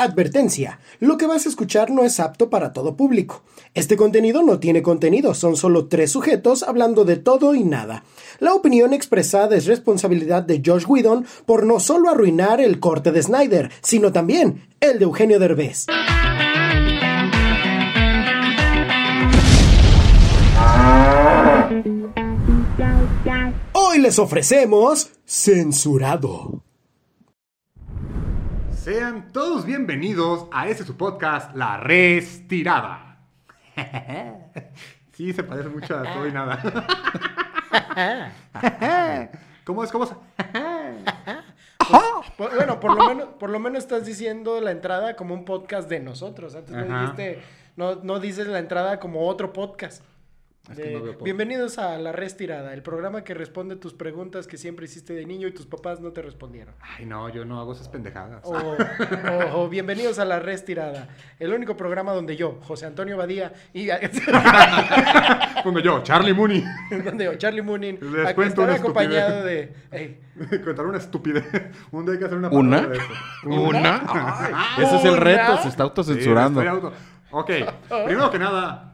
Advertencia. Lo que vas a escuchar no es apto para todo público. Este contenido no tiene contenido, son solo tres sujetos hablando de todo y nada. La opinión expresada es responsabilidad de Josh Whedon por no solo arruinar el corte de Snyder, sino también el de Eugenio Derbez. Hoy les ofrecemos Censurado. Sean todos bienvenidos a este su podcast, La Restirada. Sí, se parece mucho a todo y nada. ¿Cómo es? ¿Cómo es? Por- bueno, por lo, menos, por lo menos estás diciendo la entrada como un podcast de nosotros. Antes no dijiste, no, no dices la entrada como otro podcast. Es que De- no veo podcast. Bienvenidos a La Restirada, el programa que responde tus preguntas que siempre hiciste de niño y tus papás no te respondieron. Ay, no, yo no hago esas pendejadas. O, o- o bienvenidos a La Restirada, el único programa donde yo, José Antonio Badía y Como yo, Charlie Mooney. donde yo, Charlie Moonin, Les aquí cuento una acompañado de... Contar una estupidez. Un día hay que hacer una ¿Una? parodia de eso. ¿Una? Ay, ese es el ¿Una? reto, se está autocensurando. auto- Ok, primero que nada,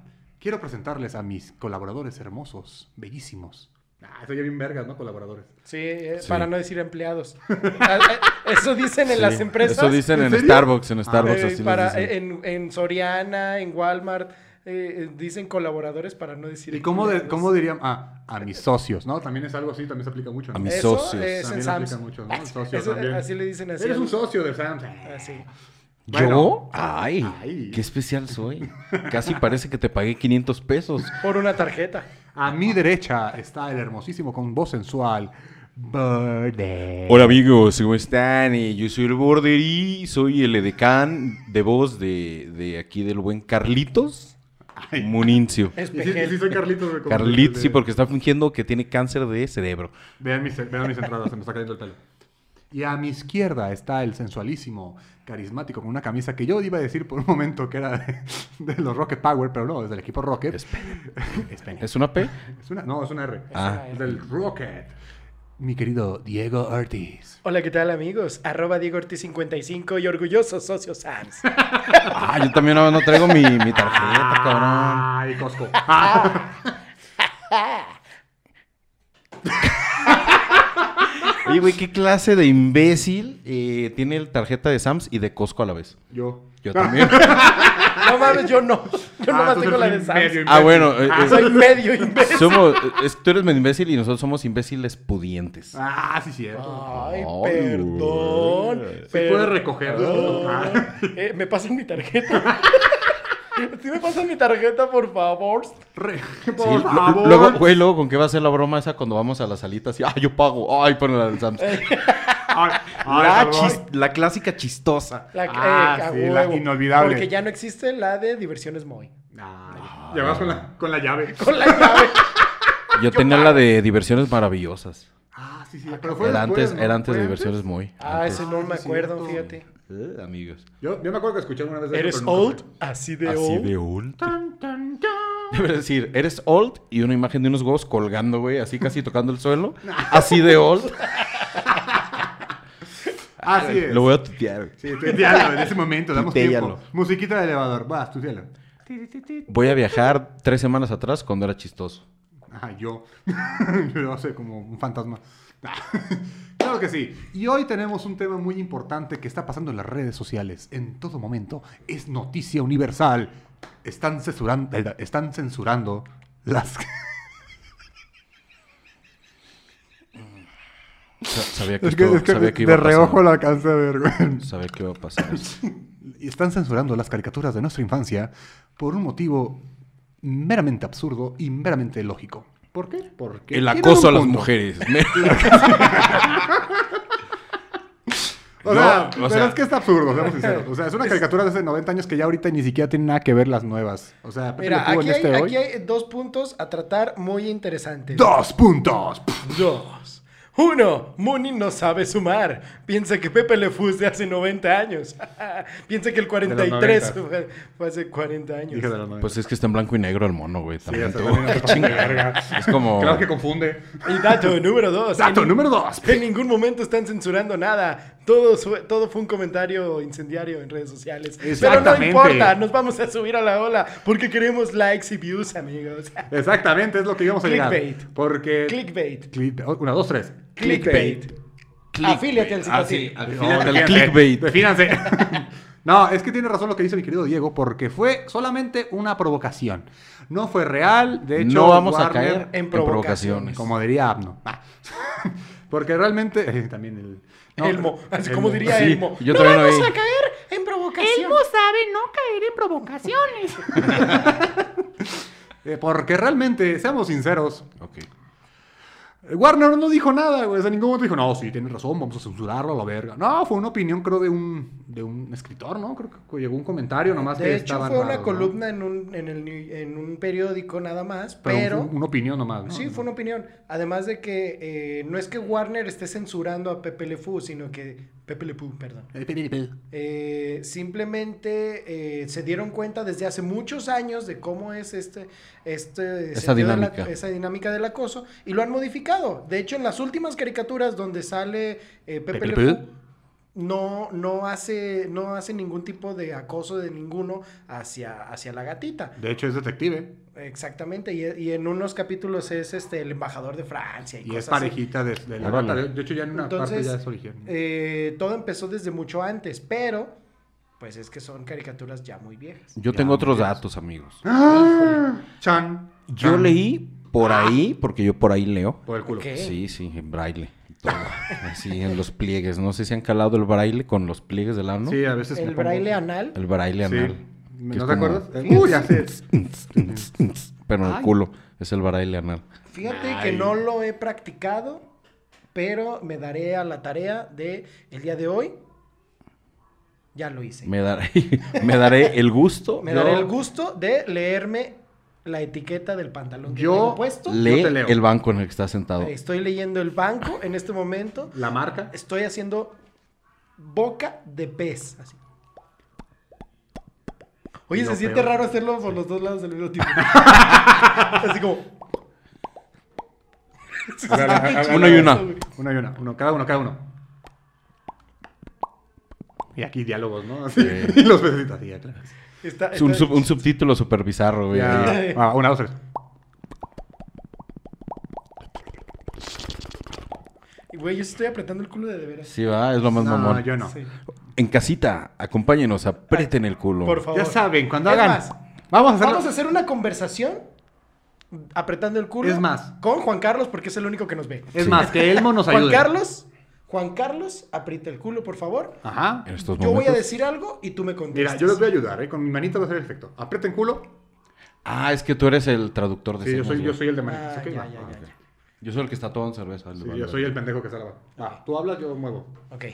quiero presentarles a mis colaboradores hermosos, bellísimos. Ah, eso ya bien vergas, ¿no? Colaboradores. Sí, eh, Sí. para no decir empleados. Ah, eh, Eso dicen en Sí, las empresas. Eso dicen ¿En en, serio? Starbucks, en Starbucks Eh, así para, les dicen. en, en Soriana, en Walmart, eh, eh, dicen colaboradores para no decir. ¿Y cómo, de- empleados. cómo dirían? Ah, a mis socios, ¿no? También es algo así, también se aplica mucho. ¿no? A mis Eso socios. es en También Sam's. aplica mucho, ¿no? El socio Eso, eh, también. así le dicen así. Eres un socio de Sam's. Así. Bueno. ¿Yo? Ay, Ay. qué especial soy. Casi parece que te pagué 500 pesos. Por una tarjeta. A mi derecha está el hermosísimo con voz sensual. Birdie. Hola amigos, ¿cómo están? Eh, Yo soy el Border y soy el edecán de voz de, de aquí del buen Carlitos Ay. Munincio. Sí, soy Carlitos. Carlitos, sí, porque está fingiendo que tiene cáncer de cerebro. Vean mis, vean mis entradas, se me está cayendo el pelo. Y a mi izquierda está el sensualísimo, carismático, con una camisa que yo iba a decir por un momento que era de, de los Rocket Power, pero no, es del equipo Rocket. Es Es pene. ¿Es una P? Es una, no, es una R. Ah. Del Rocket. Mi querido Diego Ortiz. Hola, ¿qué tal, amigos? Arroba Diego Ortiz 55 y orgulloso socio Sams. Ah, yo también no, no traigo mi, mi tarjeta, cabrón. Ay, Costco. Oye, güey, ¿qué clase de imbécil eh, tiene el tarjeta de Sams y de Costco a la vez? Yo. Yo también. No mames, yo no. Yo Ah, nomás tengo la de Sams. medio ah, bueno. eh, Ah, eh, Soy medio imbécil. somos, es- tú eres medio imbécil y nosotros somos imbéciles pudientes. Ah, sí, cierto. Ay, Ay, perdón. güey. Sí puedes recogerlo. Eh, ¿Me pasan mi tarjeta? ¿Sí me pasan mi tarjeta, por favor? Re- Sí, por lo- favor. luego, güey, luego, ¿con qué va a ser la broma esa cuando vamos a las salitas? Y, ah, yo pago. Ay, pone la del Sams. Ay, ay, la, chis- la clásica chistosa. La, Ah, eh, sí, la inolvidable. Porque ya no existe la de diversiones Moy. Ay, Llevas con la, con la llave. Con la llave. Yo tenía la de diversiones maravillosas. Ah, sí, sí. Pero fue Era después, antes, ¿no? era antes ¿Fue de diversiones muy. Ah, antes. ese no me Ah, sí, acuerdo, fíjate. Eh, amigos. Yo, yo me acuerdo que escuché una vez de ¿Eres old? Así de Así old. de old. Tan, tan, tan. Debe decir, eres old y una imagen de unos huevos colgando, güey, así casi tocando el suelo. Así de old. Así es. Lo voy a tutear. Sí, tuitealo en ese momento, damos Tuitealo. tiempo. Musiquita de elevador, vas, tuitealo. Voy a viajar tres semanas atrás cuando era chistoso. Ah, yo. yo no sé, como un fantasma. Claro que sí. Y hoy tenemos un tema muy importante que está pasando en las redes sociales. En todo momento es noticia universal. Están censurando, están censurando las... Sa- Sabía que, Es que, esto- es que sabía que de iba a pasar. reojo lo alcancé a ver, güey. Sabía que iba a pasar. Y están censurando las caricaturas de nuestra infancia por un motivo meramente absurdo y meramente lógico. ¿Por qué? Porque El acoso a las mujeres. O No, sea, o pero sea- es que está absurdo, seamos sinceros. O sea, es una caricatura de hace 90 años que ya ahorita ni siquiera tiene nada que ver las nuevas. O sea, Pepe Mira, aquí en hay, este hoy. aquí hay dos puntos a tratar muy interesantes. ¡Dos puntos! Dos. Uno, Mooney no sabe sumar. Piensa que Pepe Le Fú es de hace 90 años. Piensa que el 43 90. fue, fue hace 40 años. Dije de los 90. Pues es que está en blanco y negro el mono, güey. Sí, También sea, tú. también verga. Es como. Claro que confunde. Y dato número dos. Dato en, número dos. En ningún momento están censurando nada. Todo, fue- todo fue un comentario incendiario en redes sociales. Pero no importa, nos vamos a subir a la ola porque queremos likes y views, amigos. Exactamente, es lo que íbamos a llegar. Clickbait. Porque... Clickbait. Click- Una, dos, tres. Clickbait. Afíliate al Ah, sí, Cipati. al No, clickbait. defínanse. No, es que tiene razón lo que dice mi querido Diego, porque fue solamente una provocación. No fue real, de hecho... no vamos a caer en provocaciones. provocaciones. Como diría Abno. Ah. Porque realmente... eh, también el... no, Elmo, así Elmo. como diría Sí, Elmo. yo no vamos a caer en provocación. Elmo sabe no caer en provocaciones. Eh, porque realmente, seamos sinceros, Ok. Warner no dijo nada, güey. O sea, en ningún momento dijo, no, sí, tienes razón, vamos a censurarlo a la verga. No, fue una opinión, creo, de un, de un escritor, ¿no? Creo que llegó un comentario nomás que De hecho, estaban fue una raros, ¿no? columna en, un, en, el, en un periódico nada más, Pero, pero... fue una opinión nomás, ¿no? Sí, fue una opinión. Además de que eh, no es que Warner esté censurando a Pepe Le Fou, sino que... Pepe Le Fou, perdón. Eh, simplemente eh, se dieron cuenta desde hace muchos años de cómo es este, este Esa la- dinámica. esa dinámica del acoso y lo han modificado. De hecho, en las últimas caricaturas donde sale eh, Pepe, Pepe Le Le Fou, no, no, hace, no hace ningún tipo de acoso de ninguno hacia, hacia la gatita. De hecho, es detective. Exactamente, y, y en unos capítulos es este el embajador de Francia. Y, Y es cosas así. parejita de, de la. De, hecho, ya en una parte ya es origen. eh, todo empezó desde mucho antes, pero pues es que son caricaturas ya muy viejas. Yo Ya, tengo otros datos, amigos. ¡Ah! Chan. Yo Chan. leí por ahí, porque yo por ahí leo. Por el culo. Ok. Sí, sí, en braille. todo. Así, en los pliegues. No sé si han calado el braille con los pliegues del ano. Sí, a veces. El me pongo- braille anal. El braille Sí. ¿No te acuerdas? Uh, ya sé. Pero en el Ay. culo. Es el braille anal. Fíjate que no lo he practicado, pero me daré a la tarea de el día de hoy. Ya lo hice. Me, Me daré, me daré el gusto. daré yo- el gusto de leerme la etiqueta del pantalón que Yo tengo puesto. Lee te leo. el banco en el que está sentado. Estoy leyendo el banco en este momento. La marca. Estoy haciendo boca de pez. Así. Oye, se siente peor. raro hacerlo por los dos lados del mismo tiempo. así como. A ver, a ver, a ver, Uno y una. Una y una. Uno, cada uno, cada uno. Y aquí diálogos, ¿no? Así. y los pececitos así, ya, claro. Está, Es un, sub- un subtítulo super bizarro, güey. Ya. Ah, una, dos, tres. Güey, yo estoy apretando el culo de de veras. Sí, va, es lo más No, mamón. yo no. Sí. En casita, acompáñenos, aprieten el culo. Por favor. Ya saben, cuando Es hagan. más, vamos a hacerlo. Vamos a hacer una conversación apretando el culo. Es más. Con Juan Carlos, porque es el único que nos ve. Es más, que Elmo nos Juan ayude. Carlos, Juan Carlos, aprieta el culo, por favor. Ajá. En estos Yo voy a decir algo y tú me contestas. Mira, yo les voy a ayudar, ¿eh? Con mi manita va a hacer el efecto. Aprieten culo. Ah, es que tú eres el traductor de Sí, yo soy, yo soy el de Ah, manitas. ya, ya, Ah, ya, ok. ya. Yo soy el que está todo en cerveza. Sí, yo soy el pendejo que se la va. Ah, tú hablas, yo muevo. Ok.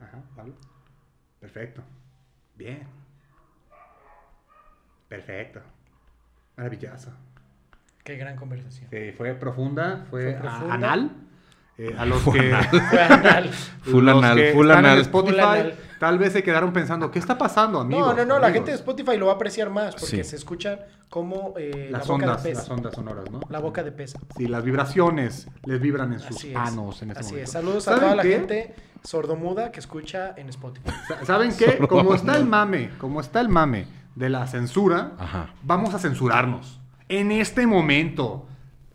Ajá, ¿vale? Perfecto. Bien. Perfecto. Maravilloso. Qué gran conversación. Sí, fue profunda, fue, Fue profunda. anal. Eh, a los que, Fue anal. Full anal, full anal. Spotify, Full anal. Tal vez se quedaron pensando, ¿qué está pasando, amigos? No, no, no, la gente de Spotify lo va a apreciar más porque Sí. se escucha como eh, la Las boca ondas, de pez. las ondas sonoras, ¿no? La boca de pez. Sí, las vibraciones les vibran en sus es. anos en este Así momento. es. Saludos a ¿Saben toda la gente sordomuda que escucha en Spotify. Sa- ¿Saben qué? Como está el mame, como está el mame de la censura, Ajá. vamos a censurarnos. En este momento.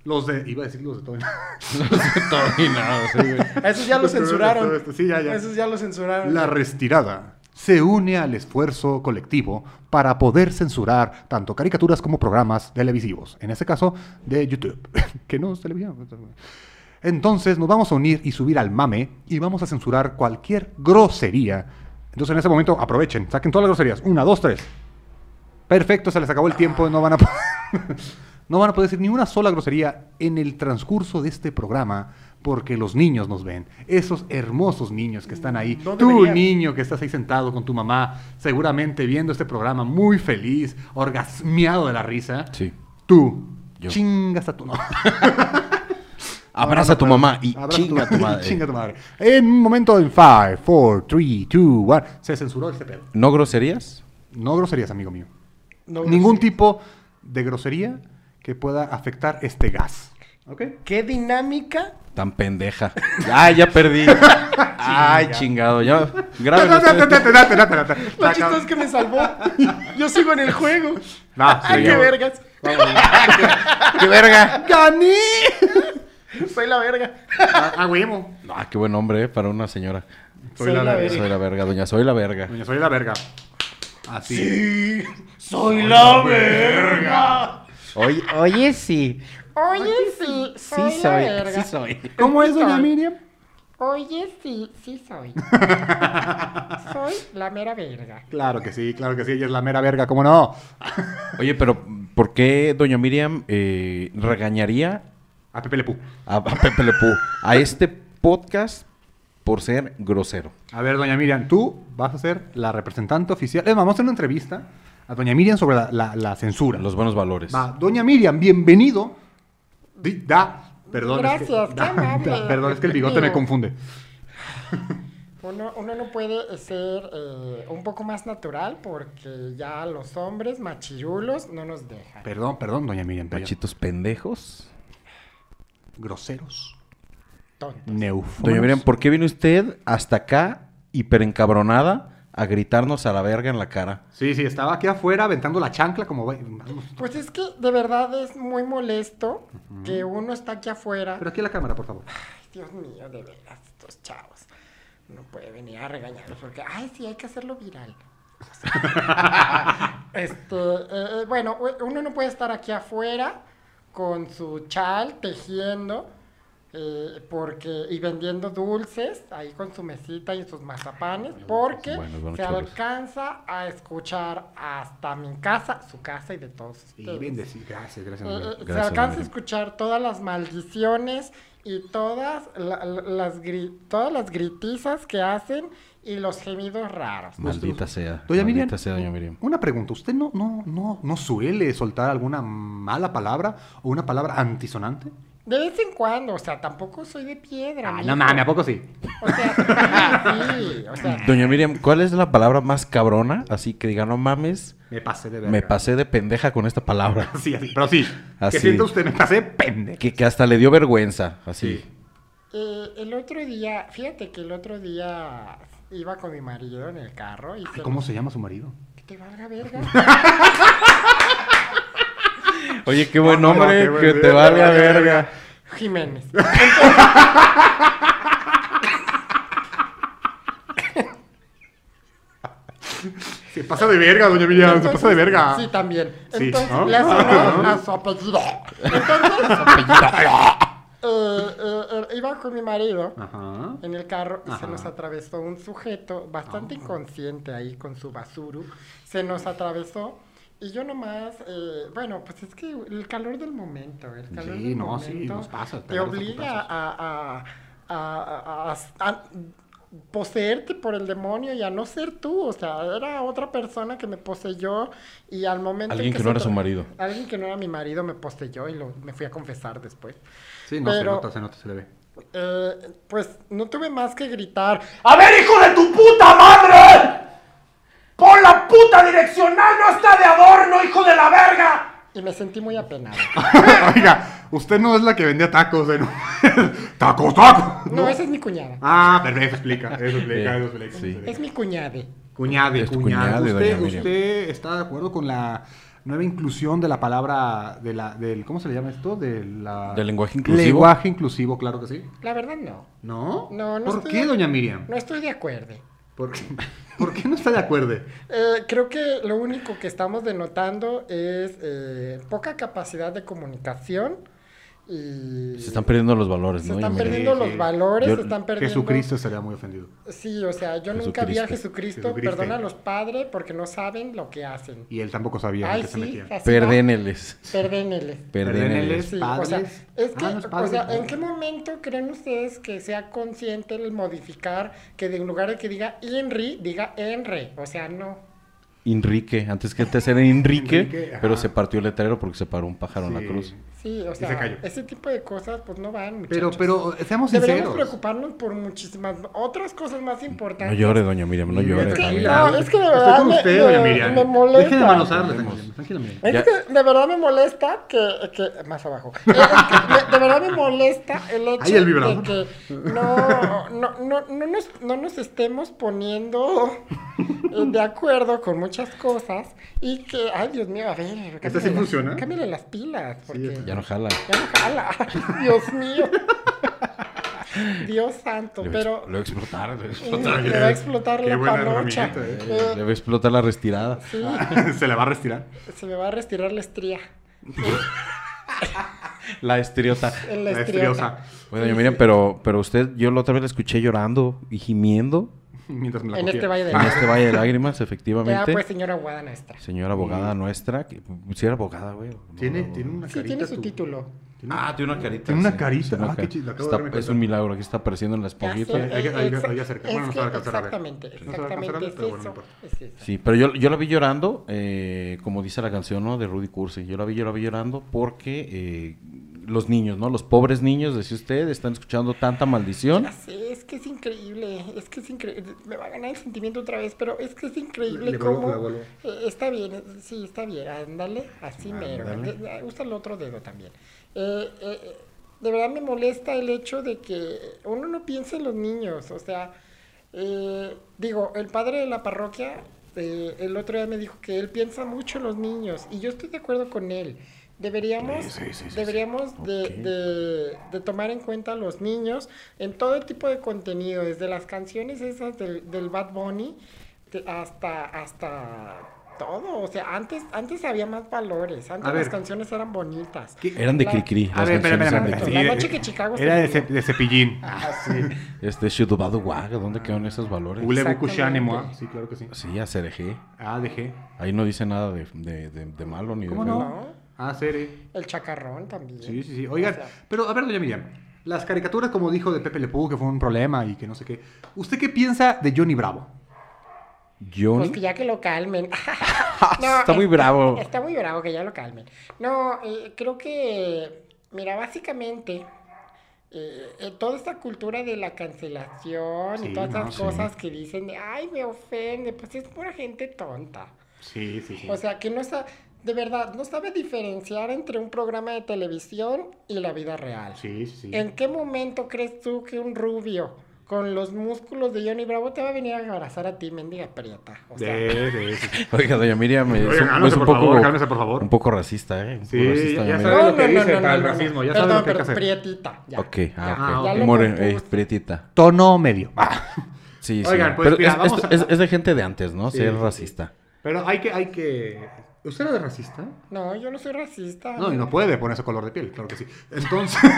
Los de. Iba a decir los de todo. todo y nada, sí, güey. A esos ya lo censuraron. Sí, ya, ya. Esos ya lo censuraron. La retirada se une al esfuerzo colectivo para poder censurar tanto caricaturas como programas televisivos. En este caso, de YouTube, que no es televisión. Entonces nos vamos a unir y subir al mame y vamos a censurar cualquier grosería. Entonces en ese momento aprovechen, saquen todas las groserías. Una, dos, tres. Perfecto, se les acabó el tiempo, no van a no van a poder decir ni una sola grosería en el transcurso de este programa porque los niños nos ven. Esos hermosos niños que están ahí. No Tú, niño que estás ahí sentado con tu mamá, seguramente viendo este programa muy feliz, orgasmeado de la risa. Sí. Tú, Yo. chingas a tu no. Abraza a tu mamá y Abraza chinga a tu madre. chinga a tu madre. En un momento en 5, 4, 3, 2, 1. Se censuró este pedo. ¿No groserías? No groserías, amigo mío. No, Ningún tipo de grosería que pueda afectar este gas. ¿Ok? Qué dinámica. Tan pendeja. Ah, ya perdí. Ay, chingado. Ya. Date. Lo chistoso es que me salvó. Yo sigo en el juego. No, Ay, sí, qué vergas. ¡Qué verga! ¡Gané! Soy la verga. Ah, ah, huevo. Ah, qué buen nombre, ¿eh? Para una señora. Soy la verga. Soy la verga, doña. Soy la verga. Doña, soy la verga. Así. Soy la verga. Oye, oye, sí. Oye, sí, soy Sí la soy. verga. Sí soy. ¿Cómo es, doña. Miriam? Oye, sí, sí soy. soy la mera verga. Claro que sí, claro que sí. Ella es la mera verga, ¿cómo no? Oye, pero ¿por qué doña Miriam eh, regañaría A Pepe Le Pú. a, a Pepe Le Pew a este podcast por ser grosero? A ver, doña Miriam, tú vas a ser la representante oficial. Es más, vamos a hacer una entrevista a doña Miriam sobre la, la- la censura. Los buenos valores. Va, doña Miriam, bienvenido. Di- da, perdón. es que- Gracias, qué da- amable. da- perdón, es que el bigote me confunde. Uno, uno no puede ser eh, un poco más natural porque ya los hombres machirulos no nos dejan. Perdón, perdón, doña Miriam. pero- Machitos pendejos. Groseros. Tontos. Neufómanos. Doña Miriam, ¿por qué viene usted hasta acá, hiper encabronada, a gritarnos a la verga en la cara? Sí, sí, estaba aquí afuera aventando la chancla como... Pues es que de verdad es muy molesto que uno está aquí afuera. Pero aquí la cámara, por favor. Ay, Dios mío, de veras, estos chavos. No puede venir a regañarlos porque, ay, sí, hay que hacerlo viral. este, eh, bueno, uno no puede estar aquí afuera con su chal tejiendo eh, porque y vendiendo dulces ahí con su mesita y sus mazapanes porque se alcanza a escuchar hasta mi casa, su casa y de todos ustedes. bien decir. Gracias, gracias. Eh, Miriam. se Gracias, alcanza a escuchar todas las maldiciones y todas la- la- las, gri- todas las gritizas que hacen y los gemidos raros. Maldita sea. Doña Miriam, Maldita sea, doña Miriam. una pregunta. ¿Usted no, no, no, no suele soltar alguna mala palabra o una palabra antisonante? De vez en cuando, o sea, tampoco soy de piedra. Ah, no mames, ¿a poco sí? O sea, sí, sí, o sea, Doña Miriam, ¿cuál es la palabra más cabrona? Así que diga, no mames, Me pasé de verga. me pasé de pendeja con esta palabra. Sí, así, pero sí. Así. Que sienta usted, me pasé pendejo. Que, que hasta le dio vergüenza, así. Sí. eh, el otro día, fíjate que el otro día iba con mi marido en el carro y Ay, se ¿Cómo se llama su marido? Que te valga verga. Oye, qué buen Ah, nombre, qué buen que te valga verga. verga. Jiménez. Se pasa de verga, doña Miriam, se pasa de verga. Sí, también. Sí, Entonces, ¿no? le hace honor a su apellido. Entonces, eh, eh, eh, iba con mi marido Ajá. en el carro y se nos atravesó un sujeto bastante inconsciente ahí con su basuru. Se nos atravesó y yo nomás, eh, bueno, pues es que el calor del momento, el calor Sí, del no, sí, momento nos pasa, te obliga a, a, a- a- a- a poseerte por el demonio y a no ser tú, o sea, era otra persona que me poseyó y al momento en Alguien que no era su marido. Alguien que no era mi marido me poseyó y lo, me fui a confesar después. Sí, no, Pero- se nota, se nota, se le ve. Eh, pues no tuve más que gritar. ¡A ver, hijo de tu puta madre! ¡Pon la puta direccional! ¡No está de adorno, hijo de la verga! Y me sentí muy apenado. Oiga, usted no es la que vendía tacos, ¿eh? ¿no? ¡Tacos, tacos! No, esa es mi cuñada. Ah, pero eso explica, eso explica, Sí, eso explica. sí. Es mi cuñade. Cuñade, Es cuñade. cuñade, ¿Usted. ¿Usted está de acuerdo con la nueva inclusión de la palabra, de la, del, ¿cómo se le llama esto? De la... ¿Del lenguaje inclusivo? Lenguaje inclusivo, claro que sí. La verdad no. ¿No? No, no ¿Por estoy qué, de- doña Miriam? No estoy de acuerdo. ¿Por, por qué no está de acuerdo? Eh, creo que lo único que estamos denotando es eh, poca capacidad de comunicación y... Se están perdiendo los valores, se ¿no? están perdiendo Sí, los sí. valores, Yo- se están perdiendo... Jesucristo estaría muy ofendido. Sí, o sea, yo nunca vi a Jesucristo. Jesucristo, perdona a los padres porque no saben lo que hacen. Y él tampoco sabía Ay, qué se metía. Perdéneles. Perdéneles. Perdéneles. O sea, es que, Ah, o sea. ¿en qué momento creen ustedes que sea consciente el modificar que de en lugar de que diga Henry, diga Henry? O sea, no. Enrique. Antes que te era Enrique, pero se partió el letrero porque se paró un pájaro en la cruz. Sí, Sí, o se sea, cayó. ese tipo de cosas pues no van, Pero, muchachos. pero, seamos Deberíamos sinceros. preocuparnos por muchísimas otras cosas más No importantes. llore, doña Miriam, no llore. Es que, no, es que de Estoy verdad con me, usted, doña me- Miriam. me molesta. Deje de doña Miriam. Tranquila, Miriam. Es Ya. que de verdad me molesta que, que más abajo. Es que de verdad me molesta el hecho Ahí el de que no, no, no, no, nos, no nos estemos poniendo eh, de acuerdo con muchas cosas y que, ay Dios mío, a ver, ¿Esta sí cámbiale las- funciona? Cámbiale las pilas, porque está. Ya no jala. ya no jala. Dios mío. Dios santo, Le va a pero le va a explotar. Le va a le explotar. la panocha. eh. Eh, Le va a explotar la respirada. sí, Se le va a retirar. se me va a restirar la estría. La estriota. La estriota. Bueno, doña Miriam, pero, pero usted, yo la otra vez la escuché llorando y gimiendo Mientras me la En cogía. este valle de en este valle de lágrimas, Ya, efectivamente. pues, señora Guada nuestra. Señora abogada nuestra, que si era abogada, güey. No, Tiene, no, tiene una Sí, carita. tiene su tu- título. tiene- Ah, tiene una carita. Tiene una sí, carita. tiene una Ah, qué Está- cuenta. es un milagro, aquí está apareciendo en la Ya esponjita. Hay que- acercar. es Bueno, no se va a alcanzar a ver. Exactamente, exactamente eso. es eso. Sí, pero yo, yo la vi llorando, eh, como dice la canción, ¿no? De Rudy Cursi. Yo la vi, yo la vi llorando porque eh, los niños, ¿no? Los pobres niños, decía usted, están escuchando tanta maldición. Ya sé, es que es increíble, es que es increíble. Me va a ganar el sentimiento otra vez, pero es que es increíble Le cómo... le vuelvo. Eh, está bien, sí, está bien, ándale, así mero. Ándale. De- Usa el otro dedo también. Eh, eh, eh, de verdad me molesta el hecho de que uno no piense en los niños, o sea, eh, digo, el padre de la parroquia eh, el otro día me dijo que él piensa mucho en los niños y yo estoy de acuerdo con él. Deberíamos, Sí, sí, sí, sí, deberíamos de, de- de tomar en cuenta a los niños en todo tipo de contenido, desde las canciones esas del, del Bad Bunny hasta, hasta todo. O sea, antes, antes había más valores, antes A ver. las canciones eran bonitas. Eran de La- Cricri. A las ver, espera. La noche eh, que Chicago se Era de, ce- de cepillín. Ah, sí. Este, Shudubadu Wag, ¿dónde quedan esos valores? Ule Exactamente. Bukushane moi. Sí, claro que sí. Sí, a CRG. Ah, dejé. Ahí no dice nada de, de, de- de malo ni ¿Cómo de no? ¿no? Ah, Cere. El chacarrón también. Sí, sí, sí. Oigan, O sea, pero a ver, doña Miriam. Las caricaturas, como dijo de Pepe Le Pew, que fue un problema y que no sé qué. ¿Usted qué piensa de Johnny Bravo? Johnny. Pues que ya que lo calmen. Está muy bravo. Está muy bravo que ya lo calmen. No, eh, creo que, mira, básicamente, eh, eh, toda esta cultura de la cancelación Sí, y todas no, esas sí. cosas que dicen de, ay, me ofende, pues es pura gente tonta. Sí, sí, sí. O sea, que no sabe, de verdad, no sabe diferenciar entre un programa de televisión y la vida real. sí, sí. ¿En qué momento crees tú que un rubio con los músculos de Johnny Bravo te va a venir a abrazar a ti, mendiga prieta? O sea, Sí, sí, sí, sí. Oiga, doña Miriam, es, Oiga, un- cálmese, es un por poco, favor, cálmese, por favor. un poco racista, ¿eh? Un poco Sí, racista, ya doña sabe Miriam. lo que dice para el racismo, ya sabe Perdón, lo que hay que pero hacer. prietita. Ya, Ok, ya, ah, ya ok. lo More- eh, prietita. Tono medio. Sí, sí. Oigan, pues, Pero mira, es, vamos es- a- es- de gente de antes, ¿no? Sí, Ser racista. Pero hay que, hay que. ¿Usted era de racista? No, yo no soy racista. No, y no puede poner ese color de piel, claro que sí. Entonces,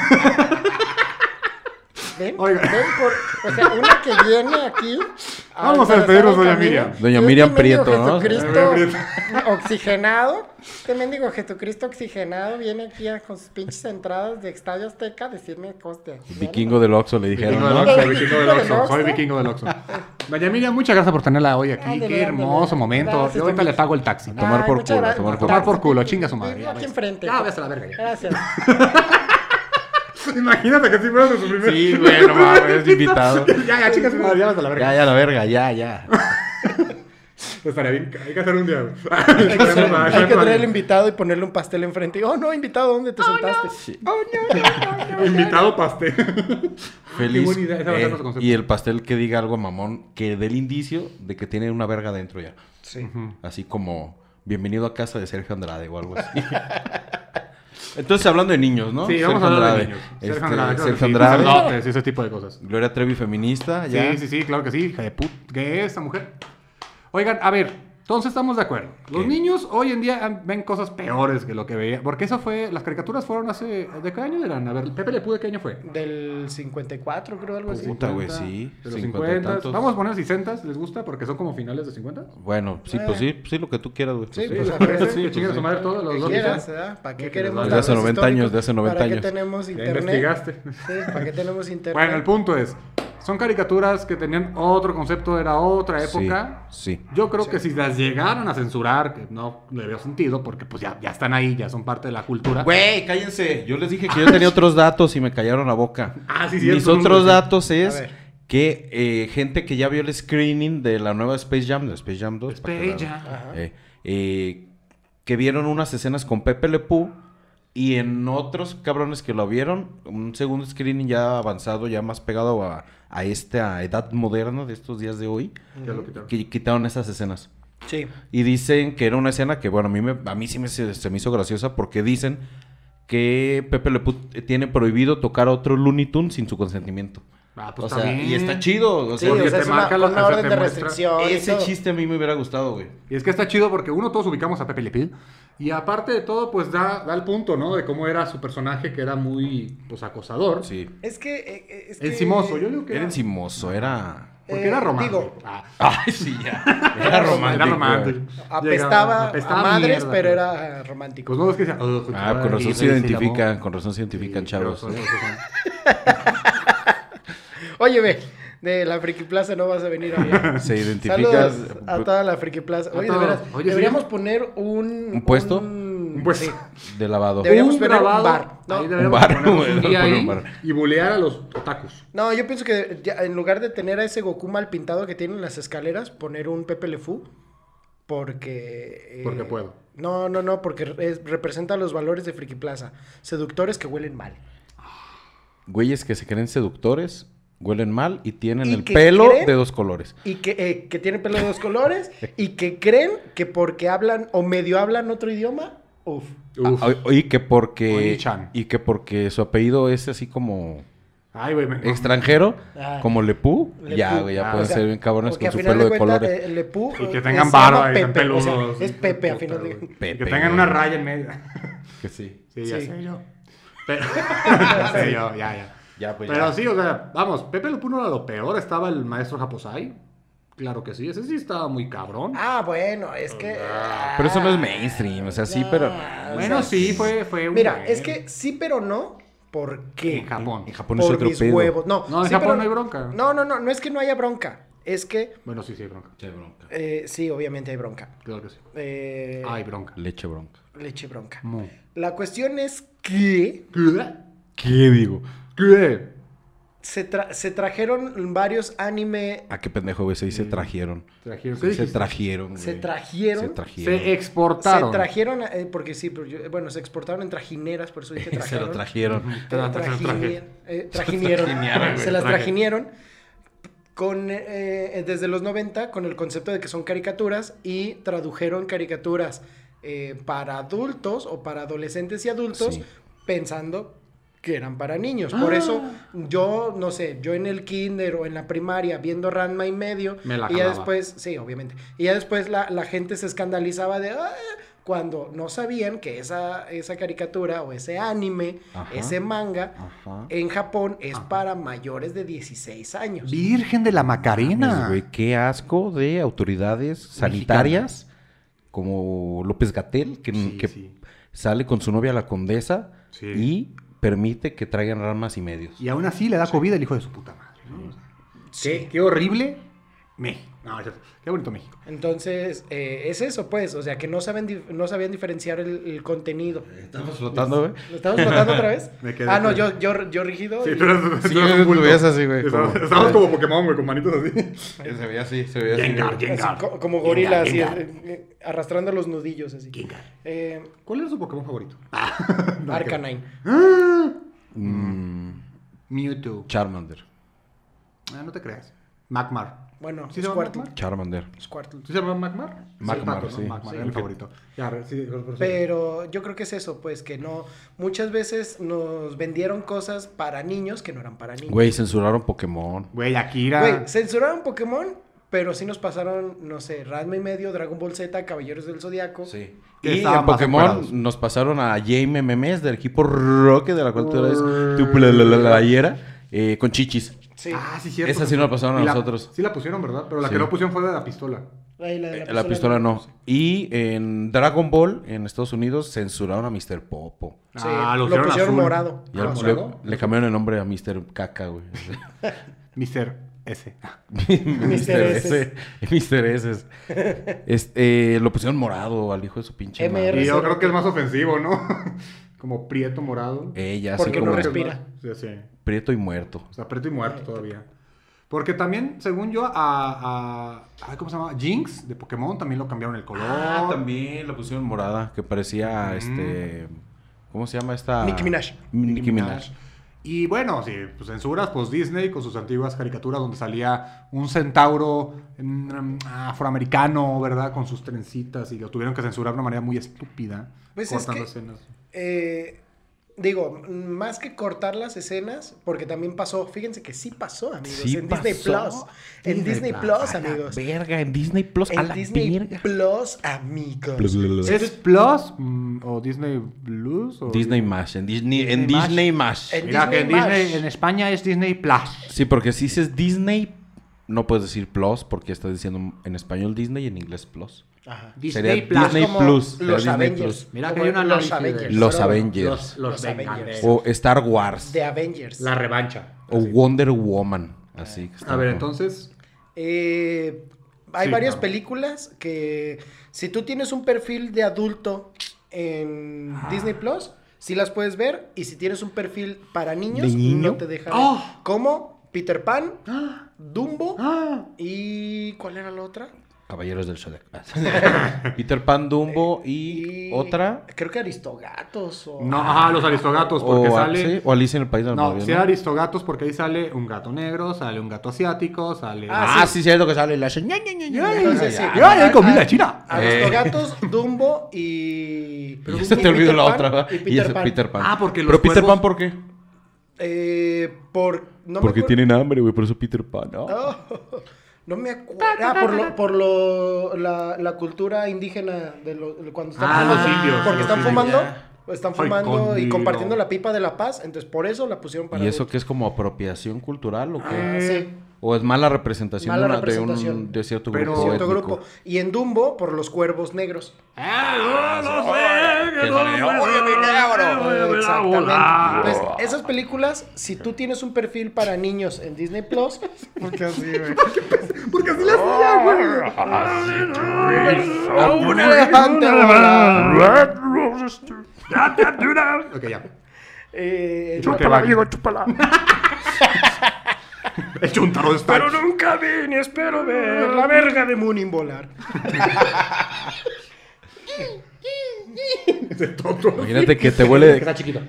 Ven, Oiga. ven por, o sea, una que viene aquí. Vamos a despedirnos, doña Miriam. Doña Miriam Prieto, ¿no? Jesucristo oxigenado. Este mendigo Jesucristo oxigenado viene aquí a- con sus pinches entradas de Estadio Azteca a decirme coste. Vikingo del Oxxo le dijeron, vikingo del. Oxxo, vikingo del Oxxo. Soy vikingo del Oxxo. Doña Miriam, muchas gracias por tenerla hoy aquí. Ándale, Qué hermoso momento. Gracias, Yo ahorita le pago el taxi. tomar por culo, tomar por Tomar Gracias, por culo, chinga su madre, aquí enfrente. A la verga. Gracias. Imagínate que si fueras de su primer. Sí, güey, no mames, invitado. ya, ya, chinga su madre, ya vas a la verga. Ya, ya, la verga, ya, ya. Pues estaría bien, hay que hacer un día. Hay que, hacer- Hay hay que traer al invitado y ponerle un pastel enfrente. Y, oh, no, invitado, ¿dónde te sentaste? Oh, no, no, no, no. Invitado pastel. Feliz. eh, y el pastel que diga algo mamón, que dé el indicio de que tiene una verga dentro ya. Sí. Así como, bienvenido a casa de Sergio Andrade o algo así. Entonces, hablando de niños, ¿no? Sí, vamos Sergio a hablar de niños. Este, Sergio Andrade. Sergio sí. Andrade. Sacerdotes y ese tipo de cosas. Gloria Trevi feminista, ya. Sí, sí, sí, claro que sí. Hija de put. ¿Qué es esa mujer? Oigan, a ver, entonces estamos de acuerdo. Los ¿Qué? niños hoy en día ven cosas peores que lo que veían. Porque eso fue. Las caricaturas fueron hace. ¿De qué año eran? A ver, Pepe Le Pew, ¿de qué año fue? Del 54, creo, algo así. Puta, güey, sí. De los 50 y 50. tantos. Vamos a poner 60, ¿les gusta? Porque son como finales de 50. Bueno, sí, pues sí, sí, lo que tú quieras, güey. Sí, Pues pues, ¿les a parece? ver, sí, que chinguen pues a su sí. madre todos los Que dos. ¿Para qué Sí, queremos de hace 90 años, de hace 90 ¿Para años. qué tenemos internet? investigaste. Sí, ¿para qué tenemos internet? Bueno, el punto es. Son caricaturas que tenían otro concepto, era otra época. Sí, sí. Yo creo que si las llegaron a censurar, que no le veo sentido, porque pues ya, ya están ahí, ya son parte de la cultura. Güey, cállense. Yo les dije que yo tenía otros datos y me callaron la boca. Ah, sí, Mis cierto, otros sí. datos es que eh, gente que ya vio el screening de la nueva Space Jam, de Space Jam 2. para que Space Jam. eh, eh, que vieron unas escenas con Pepe Le Pew y en otros cabrones que lo vieron, un segundo screening ya avanzado, ya más pegado a, a esta edad moderna de estos días de hoy, Ya lo quitaron. que quitaron esas escenas. Sí. Y dicen que era una escena que, bueno, a mí, me, a mí sí me, se, se me hizo graciosa porque dicen que Pepe Le Pew tiene prohibido tocar a otro Looney Tunes sin su consentimiento. Ah, pues o está sea, bien. y está chido. O Sí, sea, o porque sea, te es una, marca la- con una o sea, orden te de restricción. ese chiste a mí me hubiera gustado, güey. Y es que está chido porque uno, todos ubicamos a Pepe Le Pew. Y aparte de todo, pues da, da el punto, ¿no? De cómo era su personaje, que era muy, pues, acosador. Sí. Es que. eh, eh, es que- Encimoso, yo digo que Era era... encimoso, era... Porque Eh, era romántico. digo, Ah, Ay, sí, ya. Era romántico. Era romántico. Apestaba, a madres, mierda, pero era romántico. Pues no es que sea... "Oh, Ah, con razón se identifican, con razón se identifican, chavos. Oye, ve, de la Friki Plaza no vas a venir a ver. Se identifican. Saludos a toda la Friki Plaza. Oye, de veras, Oye, sí. deberíamos poner un... ¿Un puesto? Un, puesto. sí. De lavado. Deberíamos un poner un bar. No, ahí un bar, un día ahí y bulear a los otakus. No, yo pienso que ya, en lugar de tener a ese Goku mal pintado que tiene en las escaleras, poner un Pepe Le Fou, porque... eh, Porque puedo. No, no, no, porque es- representa los valores de Friki Plaza. Seductores que huelen mal. Güeyes que se creen seductores, huelen mal y tienen ¿Y el pelo creen? de dos colores. Y que, eh, que tienen pelo de dos colores y que creen que porque hablan o medio hablan otro idioma, uff. Uf. Ah, y que porque Oni-chan. y que porque su apellido es así como Ay, güey. me- extranjero, Ah. como Lepú, Le ya, güey, ya Ah, pueden O sea, ser bien cabrones con su pelo de, colores. eh, Le Pou, Y que tengan barba y Pepe, o sea, peludos. es Pepe a Puta, final de... Pepe, que tengan una raya en medio. Que sí. Sí, ya Sí. sé yo. Pero, ya sé yo, ya, ya. Ya, pues Pero ya. sí, o sea, vamos, Pepe Le Pew no era lo peor. Estaba el maestro Japosai. Claro que sí, ese sí estaba muy cabrón. Ah, bueno, es que... Pero eso no es mainstream, o sea, sí, pero Ah, bueno, o sea, sí, fue, fue un Mira, buen. es que sí, pero no, ¿por qué? En Japón. en Japón es Por otro mis pedo. huevos. No, No, en sí, Japón pero- no hay bronca. No, no, no, no es que no haya bronca. Es que, Bueno, sí, sí, hay bronca. Sí, bronca. eh, sí, obviamente hay bronca. Claro que sí. Eh, Hay bronca. Leche bronca. leche bronca. La cuestión es que ¿Qué? ¿Qué digo? ¿Qué? se, tra- se trajeron varios anime, Ah, qué pendejo, güey, se dice trajeron. Trajeron. ¿Qué Se trajeron, se trajeron, Se trajeron. Se exportaron. se trajeron, eh, porque sí, pero yo- bueno, se exportaron en trajineras, por eso dije Se trajeron. lo trajeron. Eh, trajine- eh, trajinieron. se las trajinieron con, eh, desde los 90 con el concepto de que son caricaturas y tradujeron caricaturas eh, para adultos o para adolescentes y adultos Sí. pensando que eran para niños. Por eso yo, no sé, yo en el kinder o en la primaria viendo Ranma y medio Me la y ya después, sí, obviamente. Y ya después la, la gente se escandalizaba de... "Ah", cuando no sabían que esa, esa caricatura o ese anime, Ajá. ese manga, Ajá. en Japón es Ajá. para mayores de 16 años. Virgen de la Macarena. Güey, qué asco de autoridades sanitarias como López Gatel, que, Sí, que sí. sale con su novia la condesa Sí. y permite que traigan ramas y medios. Y aún así le da COVID el hijo de su puta madre. Sí. Qué, qué horrible. México. No, es cierto. qué bonito México. Entonces, eh, es eso, pues, o sea, que no, saben dif- no sabían diferenciar el, el contenido. Estamos flotando, güey. ¿Lo estamos contando otra vez? Me quedé ah, no, yo, yo, yo rígido. Sí, y- Sí, así, güey, Estamos, como- Pokémon, güey, con manitos así. Se veía así, se veía así. Gengar, así, co- como gorila, así, Gengar. eh, eh, arrastrando los nudillos, así. Gengar. Eh, ¿Cuál era su Pokémon favorito? Arcanine. Mm, Mewtwo. Charmander. Ah, no te creas. Magmar. Bueno, ¿Sí se llama Squirtle. Magmar? Charmander. Squirtle. ¿Sí se llama Magmar? Magmar, pato, ¿no? sí. Porque- favorito. Ya, sí, Pero yo creo que es eso, pues, que no. Muchas veces nos vendieron cosas para niños que no eran para niños. Güey, censuraron Pokémon. Güey, Akira. Güey, censuraron Pokémon, pero sí nos pasaron, no sé, Ranma y medio, Dragon Ball Z, Caballeros del Zodiaco. Sí. Y en Pokémon nos pasaron a Jaime Memes del equipo Rocket de la cual tú eres tu playera eh, con chichis. Sí. Ah, sí, cierto. Esa sí nos la pasaron a Y la- nosotros. Sí la pusieron, ¿verdad? Pero la Sí. que no pusieron fue de la pistola. Ahí la, de Eh, La pistola no. Y en Dragon Ball, en Estados Unidos, censuraron a Mr. Popo. Sí, Ah, lo, lo pusieron azul. morado. Ah, le, cambiaron el nombre a Mr. Caca, güey. Mr. S. Mr. S. Mr. S. Este, lo pusieron morado al hijo de su pinche MR. madre. Y yo creo que es más ofensivo, ¿no? Como prieto morado. Ella, así Porque como no respira. Sí, sí. Prieto y muerto. O sea, preto y muerto todavía. Porque también, según yo, a, a, a- ¿Cómo se llama? Jinx de Pokémon también lo cambiaron el color. Ah, también lo pusieron morada, que parecía, este... ¿Cómo se llama esta? Nicki Minaj. Nicki Minaj. Y bueno, sí, pues censuras, pues Disney con sus antiguas caricaturas donde salía un centauro mm, afroamericano, ¿verdad? Con sus trencitas y lo tuvieron que censurar de una manera muy estúpida. Pues es cortando que- escenas. Eh, digo, más que cortar las escenas, porque también pasó, fíjense que sí pasó, amigos, Sí en Disney pasó. Plus. En Disney Plus, A la amigos. verga, en Disney Plus, a En la Disney verga. Plus, amigos. ¿Es Plus mm, o Disney Blues? O Disney Mash, en Disney, en Disney Disney Mash. En Mira, que en, Disney Disney, en España es Disney Plus. Sí, porque si dices Disney, no puedes decir Plus, porque estás diciendo en español Disney y en inglés Plus. Ajá. Disney Sería Plus. Disney Como Plus. Los Disney Avengers. Plus. Mira que hay un los Avengers. Los Avengers. Los, los, Los Vengadores. Avengers. O Star Wars. The Avengers. La revancha. O Wonder Woman. Así que está A ver, como- entonces. Eh, hay Sí, varias claro. películas que si tú tienes un perfil de adulto en Ah. Disney Plus, sí las puedes ver. Y si tienes un perfil para niños, ¿De niño? no te deja ver. ¡Oh! Como Peter Pan, Dumbo ¡Ah! y... ¿Cuál era la otra? Caballeros del Zodiac. Peter Pan, Dumbo y, otra. Creo que Aristogatos o... No, ajá, los aristogatos, porque O, sale. sí, o Alicia en el País de las No, Maravillas, sí ¿no? aristogatos porque ahí sale un gato negro, sale un gato asiático, sale. Ah, Ah, sí, cierto que sale la sí. ¡Ay, hay comida china! Aristogatos, Dumbo y... Y ya se te olvidó la otra, ¿verdad? Y Y Peter ese Pan. Peter Pan. Ah, porque los Pero Peter Pan, ¿por qué? Eh, por... No me Porque acuerdo- tienen hambre, güey, por eso Peter Pan. ¿no? Oh, no me acuerdo. Ah, por, lo, por lo, la, la cultura indígena de lo, cuando están Ah, fumando. los indios, Porque los están indios. fumando, Ya. están Ay, fumando y compartiendo la pipa de la paz. Entonces, por eso la pusieron para ¿Y eso qué es como apropiación cultural o qué? Ah, sí. ¿O es mala representación, Mala de, una- de representación. un, de cierto Pero- grupo Cierto étnico? grupo. Y en Dumbo, por los cuervos negros. ¡Ah, no, a Exactamente. Entonces, esas películas, si tú tienes un perfil para niños en Disney Plus, porque así, güey. Porque así las hacía, güey. Un elefante volar. Ok, ya. Eh, Porque va- El chuntaro está. Pero nunca vi ni espero ver la verga de Moonin volar. Imagínate que te huele... Está chiquito.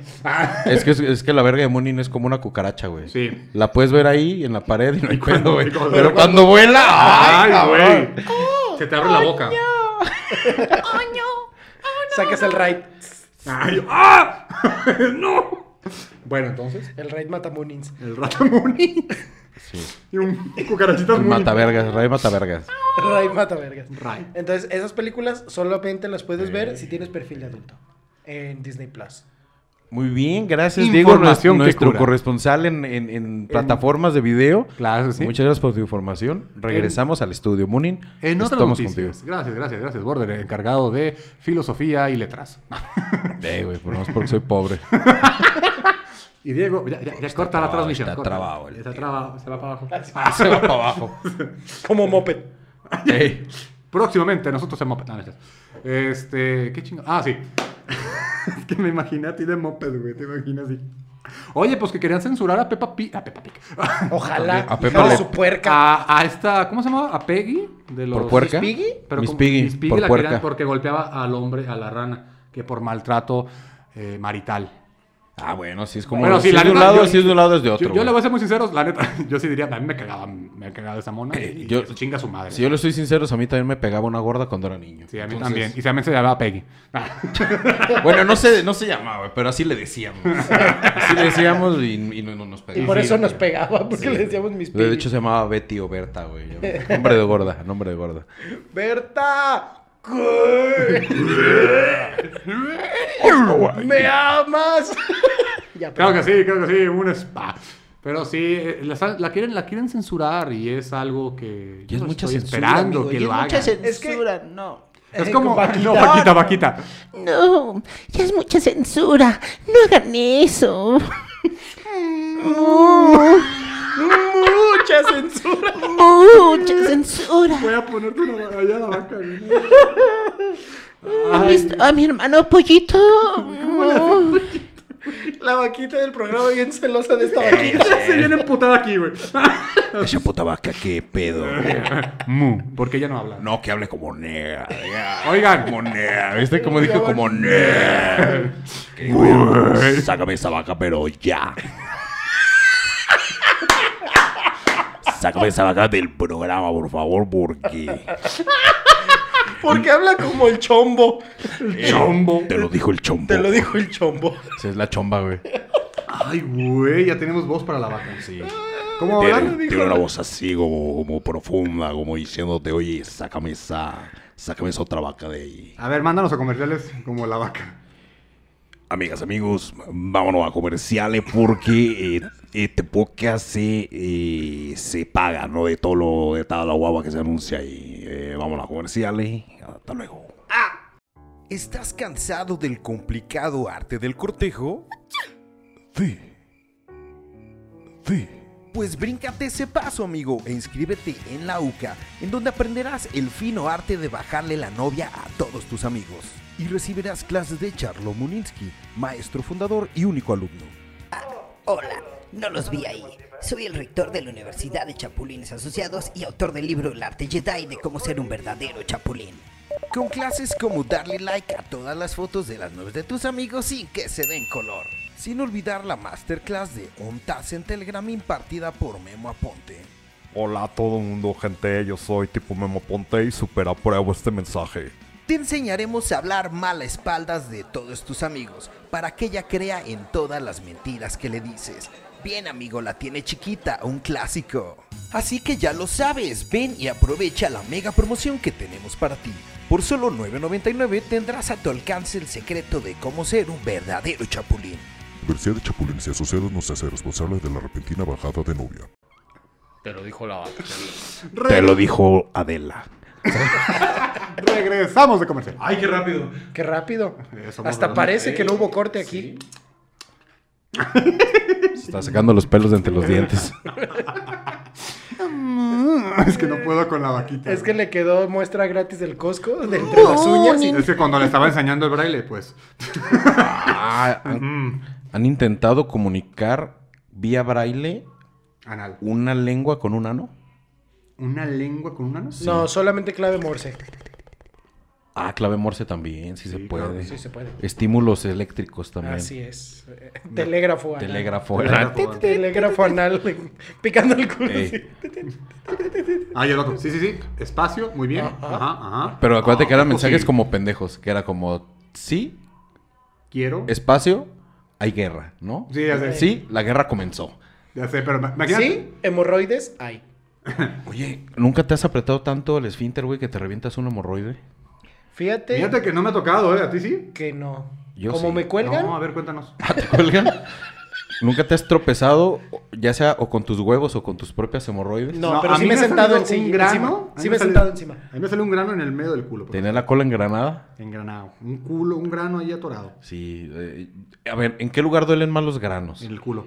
Es que, es que la verga de Moonin es como una cucaracha, güey. Sí. La puedes ver ahí en la pared y no hay pedo, güey. y cuando- Pero cuando vuela... ¡Ay, güey. Se te abre la boca. Sacas el raid. Ay, ¡Ah! ¡No! Bueno, entonces. El raid mata Moonins. El ratamuni. Sí. Y un cucarachita muy. matavergas, Ray matavergas. Raid mata vergas. Raid. Entonces, esas películas solamente las puedes ver si tienes perfil de adulto. En Disney Plus. Muy bien, gracias Diego, nuestro, corresponsal en, en- en plataformas de video. Claro, sí. Muchas gracias por tu información. Regresamos al estudio. Munin, En otras estamos noticias. Gracias, gracias, gracias, Border, encargado de filosofía y letras. contigo. Eh, güey, por porque soy pobre. Y Diego, ya, ya, ya corta la transmisión. está corta. trabado, el- Está trabado, se va para abajo. Se va para abajo. Como moped. Próximamente, nosotros en Moped. No, no. Este, qué chingo. Ah, sí. es que me imaginé a ti de Moped, güey. Te imaginas así. Oye, pues que querían censurar a Peppa Pig. A Peppa Pig. Ojalá. A de le- su puerca. a, a esta, ¿cómo se llama? A Peggy. De los, ¿Por puerca? ¿Miss Piggy? Pero Miss como- Piggy, Miss Piggy por la puerca. querían porque golpeaba al hombre, a la rana, que por maltrato eh, marital. Ah, bueno, si es como. Bueno, si sí, la es de un lado, yo- si es de un lado, es de Yo, otro. yo le voy a ser muy sincero, la neta, yo sí diría, a mí me cagaba, me cagaba esa mona y, Eh, y yo- se chinga su madre. Si yo le soy sincero, a mí también me pegaba una gorda cuando era niño. Sí, a mí Entonces- también. Y también se llamaba Peggy. Bueno, no se, no se llamaba, güey, pero así le decíamos. Así le decíamos y, y no, no nos Y pegaba. por sí, eso sí. nos pegaba, porque Sí. le decíamos mis De Piggy. hecho se llamaba Betty o Berta, güey. Nombre de gorda, nombre de gorda. Berta. ¿Qué? ¿Me amas? ya, Claro pero- que sí, claro que sí, un spa. Pero sí, eh, la, la quieren, la quieren censurar y es algo que Y es yo mucha estoy censura, esperando amigo, que y lo es mucha hagan. censura, no. Es Eh, como, Paquita. no, Paquita, Paquita. No, ya es mucha censura. No hagan eso. Mucha censura. Mucha censura. Voy a ponerte una, allá la vaca. güey. ¿Han visto a mi hermano Pollito? No. La vaquita del programa bien celosa de esta vaquita. Se viene emputada aquí, güey. Esa puta vaca, qué pedo. Mu, porque ella no habla. No, que hable como nea. Oigan, Como nea. ¿Viste cómo dijo como nea? Sácame esa vaca, pero ya. Sácame esa vaca del programa, por favor, porque. Porque habla como el chombo. chombo. Te lo dijo el chombo. Te lo dijo el chombo. Esa es la chomba, güey. Ay, güey, ya tenemos voz para la vaca. Sí. ¿Cómo Tiene, hablan? tiene una voz así como, como profunda, como diciéndote, oye, sácame esa, sácame esa otra vaca de ahí. A ver, mándanos a comerciales como la vaca. Amigas, amigos, vámonos a comerciales porque eh, este podcast se, eh, se paga, ¿no? De todo lo, de toda la guagua que se anuncia ahí. Eh, vámonos a comerciales. Hasta luego. ¿Estás cansado del complicado arte del cortejo? Sí. Sí. Pues bríncate ese paso, amigo, e inscríbete en la UCA, en donde aprenderás el fino arte de bajarle la novia a todos tus amigos. Y recibirás clases de Charlo Muninsky, maestro fundador y único alumno. Hola, no los vi ahí. Soy el rector de la Universidad de Chapulines Asociados y autor del libro El arte Jedi de cómo ser un verdadero chapulín. Con clases como darle like a todas las fotos de las nubes de tus amigos sin que se den color. Sin olvidar la masterclass de ONTAS en Telegram impartida por Memo Aponte. Hola a todo el mundo, gente. Yo soy tipo Memo Ponte y super apruebo este mensaje. Te enseñaremos a hablar mal a espaldas de todos tus amigos, para que ella crea en todas las mentiras que le dices. Bien amigo, la tiene chiquita, un clásico. Así que ya lo sabes, ven y aprovecha la mega promoción que tenemos para ti. Por solo $9.99 tendrás a tu alcance el secreto de cómo ser un verdadero chapulín. Universidad de Chapulines y Asociados nos hace responsable de la repentina bajada de novia. Te lo dijo la vaca. Te lo dijo Adela. Regresamos de comercial. ¡Ay, qué rápido! Qué rápido. Hasta parece que no hubo corte aquí. Se está sacando los pelos de entre los dientes. Es que no puedo con la vaquita. Es que le quedó muestra gratis del Costco, de entre las uñas. y- Es que cuando le estaba enseñando el braille, pues. Ah, ¿han, han intentado comunicar vía braille Anal. una lengua con un ano? ¿Una lengua con un ano? No, solamente clave morse. Ah, clave morse también, sí, se Sí, puede. claro, Sí se puede. Estímulos eléctricos también. Así es. Telégrafo anal. Telégrafo. Telégrafo. Telégrafo anal picando el culo. Ey. Ah, y el otro. Sí, sí, sí. Espacio, muy bien. Ajá, ajá. Pero acuérdate que eran Ah, mensajes sí. como pendejos, que era como, sí, Quiero. espacio, hay guerra, ¿no? Sí, ya sé. Sí, la guerra comenzó. Ya sé, pero ma- imagínate. Sí, hemorroides, hay. Oye, ¿nunca te has apretado tanto el esfínter, güey, que te revientas un hemorroide? Fíjate, Fíjate que no me ha tocado, ¿eh? ¿A ti sí? que no. Yo Como sí. me cuelgan, No, a ver, cuéntanos. Ah, ¿Te cuelgan? ¿Nunca te has tropezado, ya sea o con tus huevos o con tus propias hemorroides? No, pero a sí mí me he sentado en un sí- grano. encima. a mí Sí me he sentado encima. A mí me salió un grano en el medio del culo. ¿Tener la cola engranada? Engranado. Un culo, un grano ahí atorado. Sí. eh, a ver, ¿en qué lugar duelen más los granos? En el culo.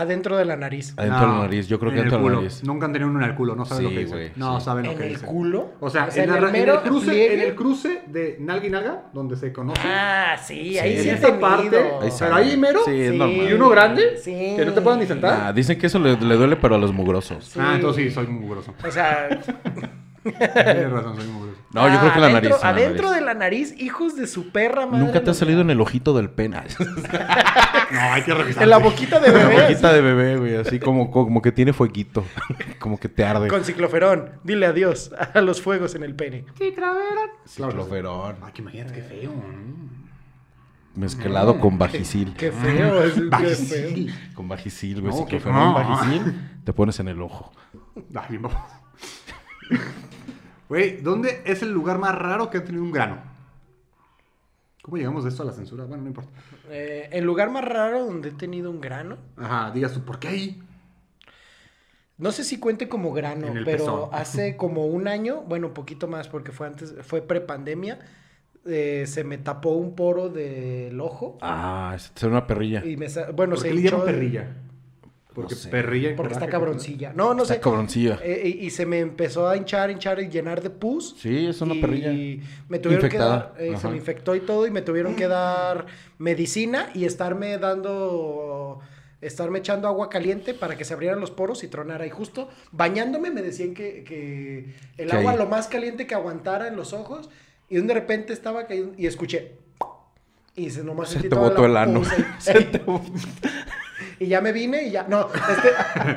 Adentro de la nariz. Adentro de la nariz, yo creo que en el adentro de la culo. nariz. Nunca han tenido uno en el culo, no saben Sí, lo que dicen. No sí. saben lo ¿En que el dicen. culo? O sea, O sea, en, en la el mero cruce, pliegue. en el cruce de nalga y nalga, donde se conoce. Ah, sí, ahí sí he esa tenido. parte, Ahí pero ahí mero, Sí, es Sí. normal. y uno grande, Sí. que no te puedan ni sentar. Ah, dicen que eso le, le duele, pero a los mugrosos. Sí. Ah, entonces sí, soy muy mugroso. O sea, Tienes razón, soy muy mugroso. No, yo creo que la adentro- nariz. la Adentro nariz. de la nariz, hijos de su perra madre. Nunca te ha salido en el ojito del pena. No, hay que revisar. En la boquita de La bebé. boquita de bebé, güey, así como, como que tiene fueguito. como que te arde. Con cicloferón. Dile adiós a los fuegos en el pene. Cicloferón. Ay, que imagínate qué feo. Mezclado con vagisil. Qué feo. es- qué feo. Con vagisil, güey. No, que- Cicloferón, no. vagisil. Te pones en el ojo. Ay, bien baboso. Güey, ¿dónde es el lugar más raro que ha tenido un grano? ¿Cómo llegamos de esto a la censura? Bueno, no importa. Eh, el lugar más raro donde he tenido un grano. Ajá, digas tú, ¿por qué ahí? No sé si cuente como grano, pero pezón. hace como un año, bueno, un poquito más porque fue antes, fue prepandemia, eh, se me tapó un poro del ojo Ah, ser una perrilla. y me, bueno, ¿Por se qué le hinchó- perrilla? Porque No sé. perrilla y Porque está cabroncilla. No, no Está sé. cabroncilla. Eh, y, y se me empezó a hinchar, hinchar y llenar de pus. Sí, es una y perrilla. me tuvieron Infectada. que dar, eh, se me infectó y todo y me tuvieron que dar medicina y estarme dando, estarme echando agua caliente para que se abrieran los poros y tronara. Y justo bañándome me decían que, que el Que agua ahí. lo más caliente que aguantara en los ojos y de repente estaba cayendo y escuché. Y se nomás Se sentí te botó la el ano. Se te Y ya me vine y ya, no, este,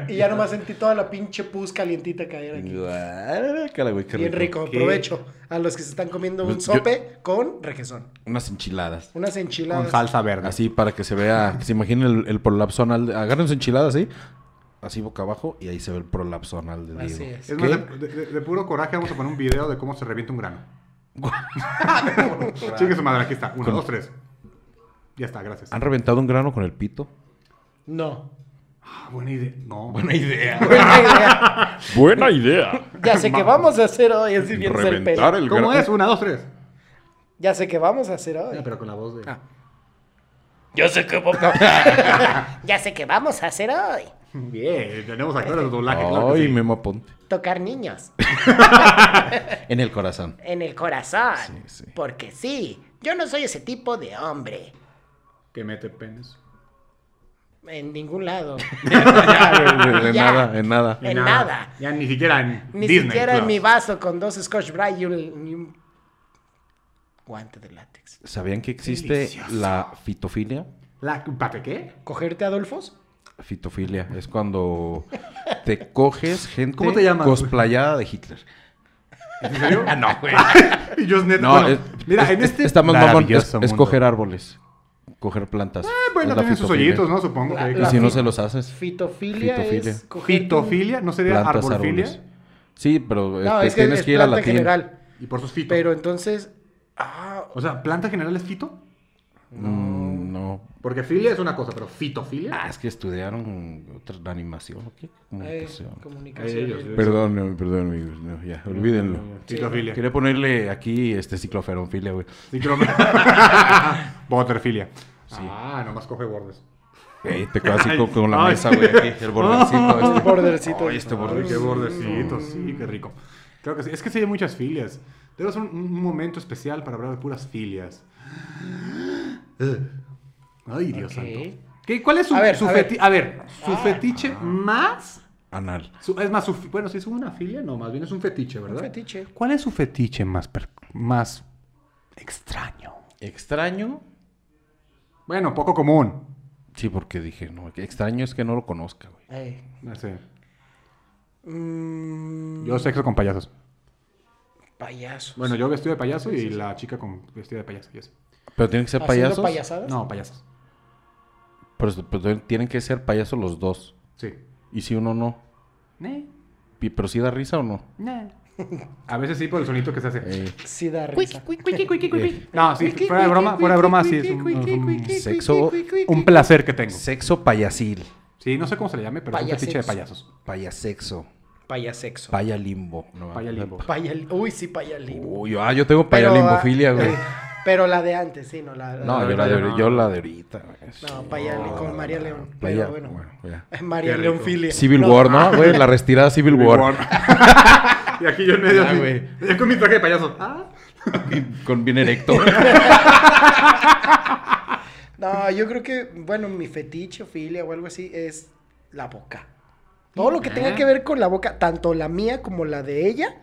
y ya nomás sentí toda la pinche pus calientita caer aquí. Guácala, güey, qué Bien rico, ¿Qué? provecho a los que se están comiendo un yo- sope con requesón. Unas enchiladas. Unas enchiladas. Con salsa verde. Así para que se vea, que se imaginen el, el prolapso anal. de- Agarren su enchilada así, así boca abajo, y ahí se ve el prolapso anal del Así es. Es ¿Qué? más, de, de- de puro coraje vamos a poner un video de cómo se revienta un grano. Chingue su madre, aquí está. Uno, Con- dos, tres. Ya está, gracias. ¿Han reventado un grano con el pito? No. Ah, buena idea. No. Buena idea. Buena idea. Buena idea. Ya sé que vamos a hacer hoy, así Reventar pelo. el ¿Cómo es? Una, dos, tres. Ya sé que vamos a hacer hoy. Ya, pero con la voz de. Yo sé que vamos. ya sé que vamos a hacer hoy. Bien, tenemos actores de doblaje. claro que Ay, sí. Memo Ponte. Tocar niños. En el corazón. En el corazón. Sí, sí. Porque sí, yo no soy ese tipo de hombre. Que mete penes. En ningún lado. en Ya. nada, en nada. En nada. Ya ni siquiera en Ni Disney siquiera en mi vaso con dos Scotch Brite y un, y un guante de látex. ¿Sabían que existe Delicioso. la fitofilia? La, ¿Pate qué? ¿Cogerte Adolfos? Fitofilia. Es cuando te coges gente ¿Cómo te llamas, güey? cosplayada de Hitler. ¿En serio? Ah, no, güey. y yo es neta. No, bueno, es, mira, es- en es- este. está más mamón. Es, es coger árboles. Coger plantas. Ah, bueno, Es la tienen sus hoyitos, ¿no? Supongo. La- que- Y la si no se los haces. Fitofilia, Fitofilia. es Fitofilia, ¿no sería Plantas, arbolfilia? árboles. Sí, pero No, este, es que tienes es que ir a planta latín. general. Y por sus fito. Pero entonces... Ah, O sea, ¿planta general es fito? Mm, no. Porque filia es una cosa, pero fitofilia. Ah, es que estudiaron otra animación, ¿o qué? eh, Comunicación. Ellos, ellos. Perdón, no, perdón, amigos. No, ya, olvídenlo. Fitofilia. Quería ponerle aquí este cicloferonfilia, güey. Ciclo- Butterfilia. Ah, nomás coge bordes. Ey, te quedas así con, con la ay. mesa, güey, aquí, el bordecito. El bordercito. Ay, este Ay, bordecito. qué bordecitos, sí, qué rico. Creo que sí. Es que sí hay muchas filias. Ser un, un momento especial para hablar de puras filias. Ay, Dios santo. ¿Qué, ¿Cuál es su, A ver, su a ver. feti- a ver, su fetiche más? Anal. su- es más, su, bueno, si es una filia, no, más bien es un fetiche, ¿verdad? Un fetiche. ¿Cuál es su fetiche más, per- más extraño? Extraño. Bueno, poco común. Sí, porque dije, no, extraño es que no lo conozca, güey. Eh, No sé. mm, Yo sexo con payasos. payasos. Bueno, yo vestido de payaso y la chica con vestida de payaso. y eso. Pero tienen que ser ¿Haciendo payasos. payasadas? No, payasos. Pero, pero tienen que ser payasos los dos. Sí. Y si uno no. Pi- ¿Pero sí da risa o no? A veces sí por el sonito que se hace. Eh, Sí da risa. eh, No, sí, fuera de broma, fuera de broma, sí es un, un- sexo, un placer que tengo. sexo payasil. Sí, no sé cómo se le llame, pero es un fetiche de payasos. Payasexo. Payasexo. Payalimbo. No, Payalimbo. Payal- Uy, sí, payalimbo. Uy, ah, yo tengo Pero, payalimbofilia, ah, güey. Pero la de antes, sí, no la. No, la- yo la de, no. yo la de ahorita. No, Payali, con María León. Playa, Pero bueno. bueno, ya. María León. Filia. Civil No, War, ¿no? Güey, la retirada Civil, War. y aquí yo en medio Ya, así, con mi traje de payaso. Ah. Con bien erecto. No, yo creo que, bueno, mi fetiche o filia o algo así es la boca. Todo lo que tenga que ver con la boca, tanto la mía como la de ella,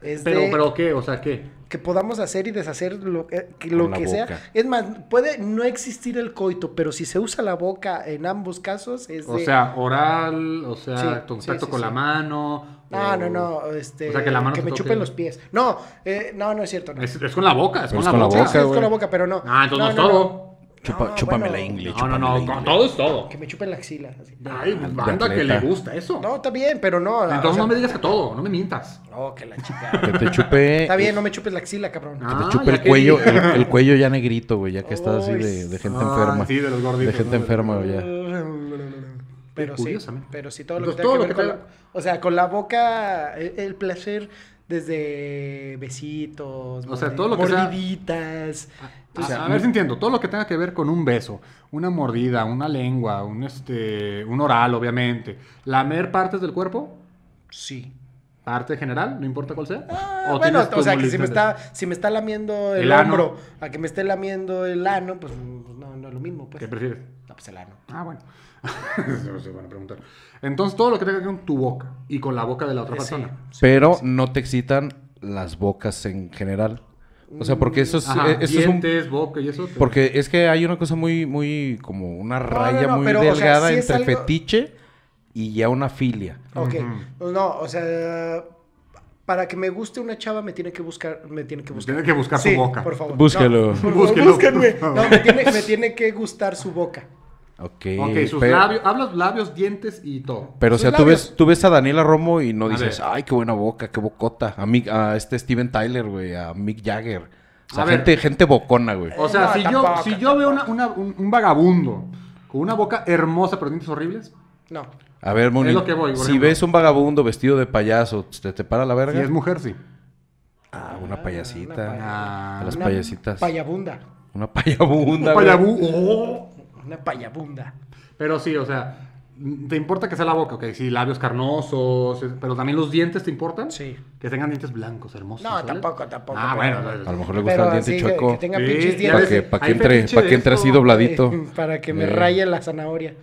es Pero, de pero ¿qué? O sea, ¿qué? Que podamos hacer y deshacer lo, eh, que, lo que sea. Es más, puede no existir el coito, pero si se usa la boca en ambos casos, es O de... sea, oral, o sea, Sí, contacto sí, sí, con sí. la mano. No, o- no, no, este, O sea, que la mano te me toque. chupen los pies. No, eh, no, no es cierto. No. Es, es con la boca, es con es la con la boca. Sí, boca, sí, es con la boca, pero no. Ah, entonces no, no, es no, todo. Chupa, No, chúpame bueno. la ingle, No, no, no, con todo es todo. Que me chupen la axila. así. Ay, banda que le gusta eso. No, está bien, pero no. la- Entonces o sea, no me digas que todo, no me mientas. No, que la chica. Que te chupe. Está bien, no me chupes la axila, cabrón. Ah, Que te chupe el que cuello, el, el cuello ya negrito, güey, ya que está así de, de gente ah, enferma. sí, de los gorditos, De gente ¿no? enferma, güey, ya. Pero sí, pero sí, todo lo que Entonces, tenga todo que lo ver que con la... O sea, con la boca, el, el placer Desde besitos, O sea, todo lo que sea- mordiditas. O sea, a ver si entiendo. Todo lo que tenga que ver con un beso, una mordida, una lengua, un, este, un oral, obviamente. Lamer partes del cuerpo, Sí. parte general, no importa cuál sea. Ah, ¿O bueno, o sea, que si me, está, si me está lamiendo el, El ano. hombro, a que me esté lamiendo el ano, pues no, no es lo mismo. Pues. ¿Qué prefieres? No, pues el ano. Ah, bueno. Eso se van a preguntar. Entonces, todo lo que tenga que ver con tu boca y con la boca de la otra Eh, sí. persona. Pero no te excitan las bocas en general. O sea, porque eso es, Ajá, eh, eso es un... dientes, boca y eso. te- Porque es que hay una cosa muy, muy, como una raya no, muy pero, o sea, delgada sí entre algo- fetiche y ya una filia. Ok. No, o sea, para que me guste una chava me tiene que buscar, me tiene que buscar. Tiene que buscar su Sí, boca. por favor. Búsquelo. No, por favor, Búsquelo. búsquenme. No, me tiene, me tiene que gustar su boca. Ok. Ok, sus pero, labios, hablas labios, dientes y todo. pero o sea, tú ves, tú ves a Daniela Romo y no dices, ay, qué buena boca, qué bocota. A, Mick- a este Steven Tyler, güey, a Mick Jagger. O sea, A ver. gente, gente bocona, güey. O sea, No, si, yo, tampoco, si yo veo una- una- un, un vagabundo con una boca hermosa pero dientes horribles, No. A ver, Moni, Es lo que voy, por si ejemplo. ves un vagabundo vestido de payaso, ¿te, te para la verga? si es mujer, sí. Ah, una payasita. una paya- Ah, A las Una payasitas. Payabunda. Una payabunda, un güey. payabú. Oh. Una payabunda. Pero sí, o sea, ¿te importa que sea la boca? Ok, sí, labios carnosos, pero también los dientes te importan. Sí. Que tengan dientes blancos, hermosos. No, ¿sabes? tampoco, tampoco. Ah, pero- bueno. A lo mejor le gusta el diente que- chueco. Que, tenga Sí, pinches ya Para dientes. que, pa' que entre, que entre así dobladito. Para que me Eh. raye la zanahoria.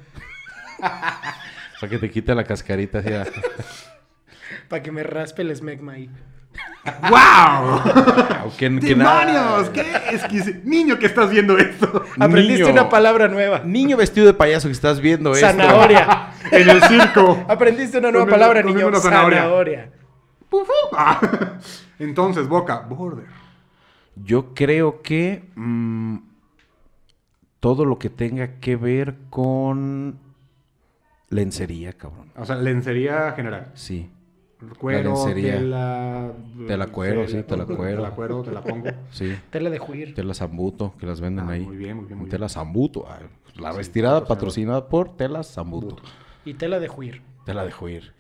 Para que te quite la cascarita. Para que me raspe el esmegma ahí. ¡Wow! Nada. ¡Demonios! ¿Qué exquisito! Niño que estás viendo esto. Aprendiste Niño. una palabra nueva. Niño vestido de payaso que estás viendo esto. Zanahoria. En el circo. Aprendiste una nueva Comiendo- palabra, comiendo niño. una zanahoria. Zanahoria. Puf, uf. Ah. Entonces, boca, border. Yo creo que mm, todo lo que tenga que ver con lencería, cabrón. O sea, lencería general. Sí. Cuero, tela... Tela cuero, sí, tela cuero. Tela cuero, te la pongo. Sí. Tela de juir. Tela Zambuto, que las venden Ah, ahí. muy bien, muy bien, muy Tela Zambuto. ah, La retirada patrocinada por Tela Zambuto. Y tela de juir. Tela dejo ir.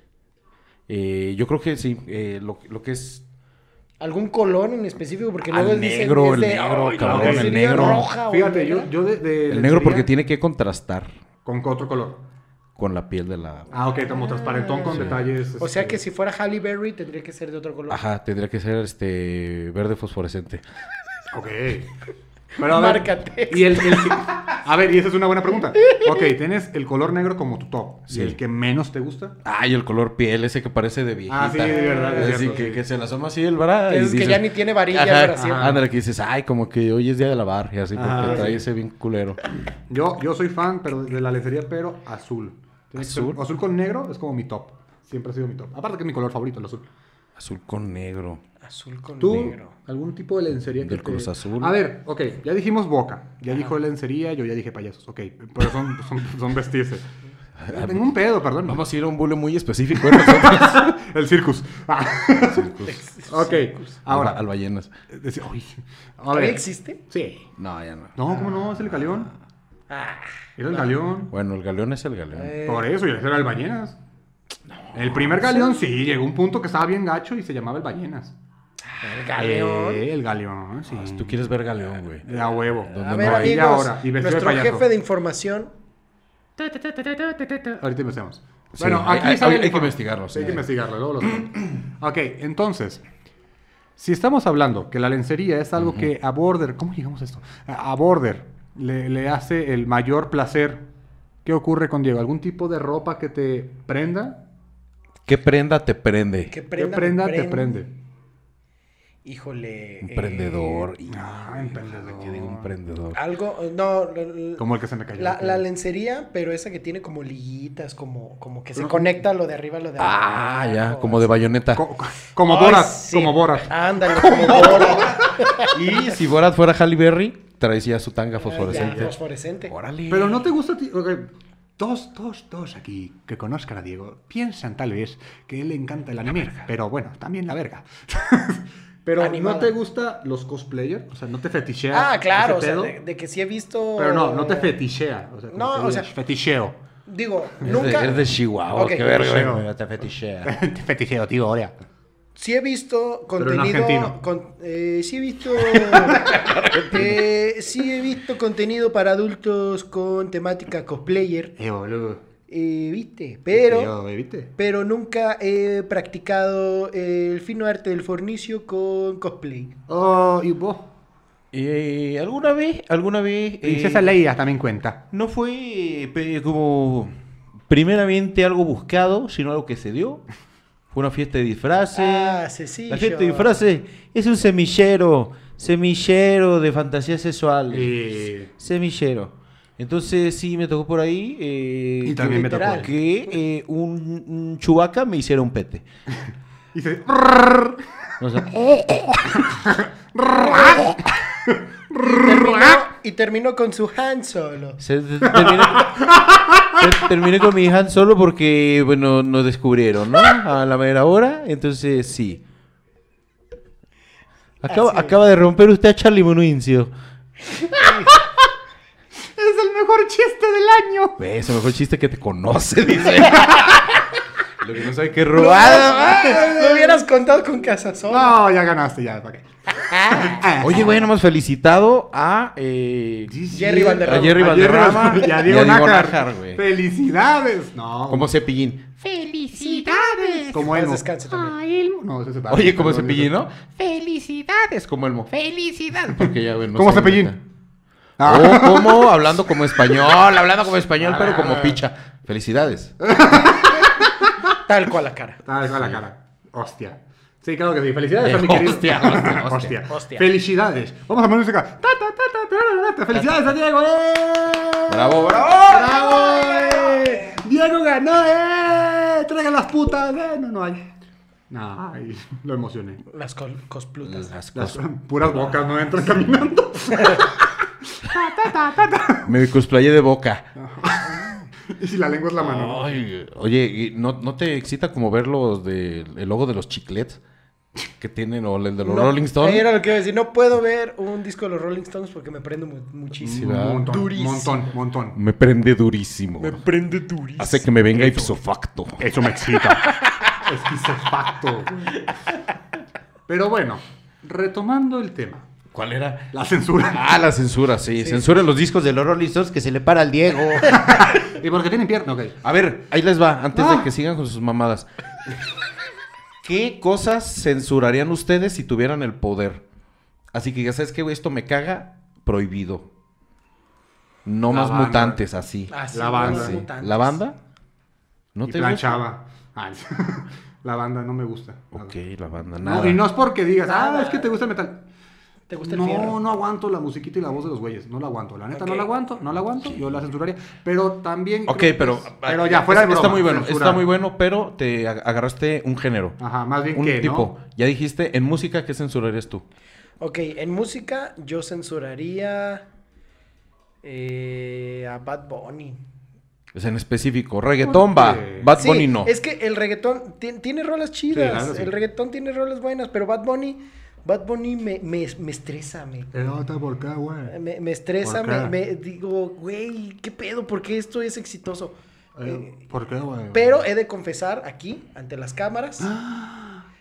Eh, yo creo que sí, eh, lo, lo que es ¿Algún color en específico? Porque luego dicen negro, el de, negro, "Ay, cabrón, no, el negro". Fíjate, yo, negra". yo de, de el negro porque tiene que contrastar Con otro color. Con la piel de la... Ah, ok, como transparentón con detalles. O sea este, que si fuera Halle Berry tendría que ser de otro color. Ajá, tendría que ser este verde fosforescente. Ok. Pero a ver, Márcate. Y el, el- a ver, y esa es una buena pregunta. Ok, tienes el color negro como tu top. Sí. ¿Y el que menos te gusta? Ay, el color piel, ese que parece de viejita. Ah, sí, de verdad, es Así cierto, que, sí. que se la asoma así el brazo. Que es que ya ni tiene varilla para siempre. Ándale, que dices, ay, como que hoy es día de lavar. Y así, porque Ajá, trae sí. ese bien culero. Yo, yo soy fan pero de la lencería, pero azul. ¿Azul? azul con negro es como mi top. Siempre ha sido mi top. Aparte que es mi color favorito, el azul. Azul con negro. Azul con ¿Tú? negro. ¿Algún tipo de lencería que Del te- Cruz Azul. A ver, ok, ya dijimos boca, ya dijo lencería, yo ya dije payasos, ok, pero son, son, son vestirse. Tengo un pedo, perdón. Vamos a ir a un bule muy específico. El circus. Ah. ok, Ahora, ahora. al ballenas. a ¿Todavía ver. existe? Sí. No, ya no. No, ¿cómo no? Es el galeón. Ah, Era el galeón. Bueno, el galeón es el galeón. eh, Por eso, y ese era el ballenas. el primer galeón, sí, llegó un punto que estaba bien gacho y se llamaba el ballenas. el galeón. Eh, el galeón, sí. Si tú quieres ver galeón, güey. De a huevo. ¿Dónde A no ver, hay? Y amigos, ahora, y vestido de nuestro jefe de información. Ahorita empecemos. Sí, bueno, hay- aquí hay- que investigarlo, sí. Hay que investigarlo. luego lo ok, entonces, si estamos hablando que la lencería es algo que a Border, ¿cómo llegamos a esto? A a Border le, le hace el mayor placer. ¿Qué ocurre con Diego? ¿Algún tipo de ropa que te prenda? ¿Qué prenda te prende? ¿Qué ¿Qué prenda, te prende? Híjole. Emprendedor. eh, Ah, emprendedor. ¿Qué digo emprendedor? algo, no. Como el que se me cayó. La, lencería, pero esa que tiene como liguitas, como, como que se conecta lo de arriba a lo de Ah, abajo. ya, como de bayoneta. Co- co- como Borat, sí. como Borat. Ándale, como Borat. Y si Borat fuera Halle Berry, traía su tanga Ya, fosforescente. fosforescente. Órale. Pero no te gusta a ti. ok, Todos, todos, todos aquí que conozcan a Diego piensan tal vez que a él le encanta el anime. Pero bueno, también la verga. pero Animada. ¿no te gusta los cosplayers? O sea, ¿no te fetichea? Ah, claro, o sea, de, de que sí he visto. Pero no, no te fetichea. O sea, No, que o sea- feticheo. Digo, Es de- nunca. Es de, Chihuahua, Ok, qué verga, te fetichea. te feticheo, tío, ahora. Sí he visto en contenido. con- eh, sí he visto. eh, sí he visto contenido para adultos con temática cosplayer. Eh, boludo. eh, ¿Viste? Pero. Yo, ¿Viste? Pero nunca he practicado el fino arte del fornicio con cosplay. Oh, y vos. Eh, ¿Alguna vez? ¿Alguna vez? eh, Princesa Leia también cuenta. No fue eh, como primeramente algo buscado, sino algo que se dio. Una fiesta de disfraces. Ah, sencillo. La fiesta de disfraces es un semillero, semillero de fantasías sexuales. Eh, Semillero. Entonces sí me tocó por ahí eh, Y también me tocó. Que eh, un, un chubaca me hiciera un pete. dice, O sea, y terminó con su Han Solo. se- se- terminé, ter- terminé con mi Han solo porque, bueno, nos descubrieron, ¿no? A la mera hora. Entonces sí. Acaba de romper usted a Charlie Monuincio. es el mejor chiste del año. Es el mejor chiste que te conoce, dice. Lo que no sabe que es robado. Lo hubieras contado con Casasola. No, ya ganaste, ya. ¿para qué? Oye, bueno, hemos felicitado a eh, Jerry Valderrama. a Jerry A Jerry Valderrama y a Diego. Nájar, güey. ¡Felicidades! No. Como cepillín. ¡Felicidades! Como Elmo. descanse también. No, ese es Oye, como perdón, cepillín, ¿no? ¡Felicidades! Como Elmo. ¡Felicidades! Porque ya, güey, no Como cepillín. Ah. O como hablando como español, hablando como español, pero como picha. Felicidades. Tal cual la cara. Esa es la cara. Hostia. Sí, claro que sí. Felicidades a mi querido. hostia, hostia, hostia. Felicidades. Vamos a poner música. Ta, ta, ta, ta, ta, ta, ta. Felicidades a Diego. ¡eh! Bravo, bravo. ¡Bravo! eh! Diego ganó, ¡eh! Traigan las putas, ¡eh! No, no hay. No, ay, lo emocioné. Las col- cosplutas. Las Las puras bocas no entran caminando. Me cosplayé de boca. y si la lengua es la mano. Ay, oye, ¿y ¿no, ¿no te excita como ver los de, el logo de los chiclets que tienen o el de los No, Rolling Stones? Era lo que iba a decir. No puedo ver un disco de los Rolling Stones porque me prendo mu- muchísimo. Un montón, Durísimo. montón, montón. Me prende durísimo. prende durísimo. Hace que me venga ipso facto. Eso me excita. Esquizofacto. Pero bueno, retomando el tema. ¿Cuál era? La censura. Ah, la censura, sí. Censuren los discos de los Rolling Stones que se le para al Diego. ¿Y porque tienen pierna? Ok. A ver, ahí les va, antes Ah. de que sigan con sus mamadas. ¿Qué cosas censurarían ustedes si tuvieran el poder? Así que ya sabes que esto me caga, prohibido. No La más banda. mutantes, así. Así, La banda. Sí. mutantes. ¿La banda? ¿No y te planchaba. Ah, la banda no me gusta. gusta? Ok, la banda, No, nada. y no es porque digas, ah, es que te gusta el metal. ¿Te gusta el no, fierro? no aguanto la musiquita y la voz de los güeyes. No la aguanto. La neta, no la aguanto. No la aguanto. Yo la censuraría. Pero también. Ok, pero... es- Pero ya, fuera de Está muy bueno, está muy bueno, pero te ag- agarraste un género. Ajá, más bien Un que, tipo. Ya dijiste, en música, ¿qué censurarías tú? Ok, en música yo censuraría eh, a Bad Bunny. Sea, en específico. Reggaetón ¿Por va. Bad Sí, Bunny no. Es que el reggaetón ti- tiene rolas chidas. claro, sí. El reggaetón tiene rolas buenas, pero Bad Bunny, Bad Bunny me, me, me estresa, me, no. ¿Por qué, güey? me, me estresa, ¿Por me, me digo, güey, ¿qué pedo? ¿Por qué esto es exitoso? Eh, ¿Por qué, güey? pero he de confesar aquí, ante las cámaras,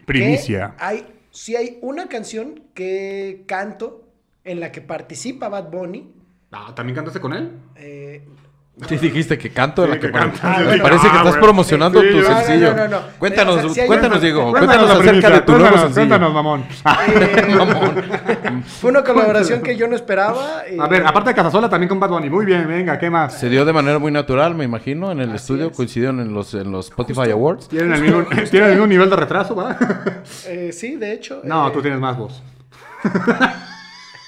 Primicia. que hay, si hay una canción que canto en la que participa Bad Bunny, Ah, ¿También cantaste con él? eh, Sí, dijiste que canto de Sí, la que, que pare- cantas. Me Sí, parece que ah, estás promocionando Sí, tu no, sencillo. no, no, no. Cuéntanos, O sea, si cuéntanos, una- Diego. Cuéntanos Cuéntanos la acerca primicia, de tu nuevo cuéntanos, sencillo. Cuéntanos, mamón. eh, fue una colaboración que yo no esperaba. eh, A ver, aparte de Casasola, también con Bad Bunny. Muy bien, venga, ¿qué más? Se dio de manera muy natural, me imagino, en el Así estudio. es. Coincidieron en los, en los Spotify Awards. ¿Tienen el mismo, ¿tienen el mismo nivel de retraso, va? eh, sí, de hecho. No, eh, tú tienes más voz.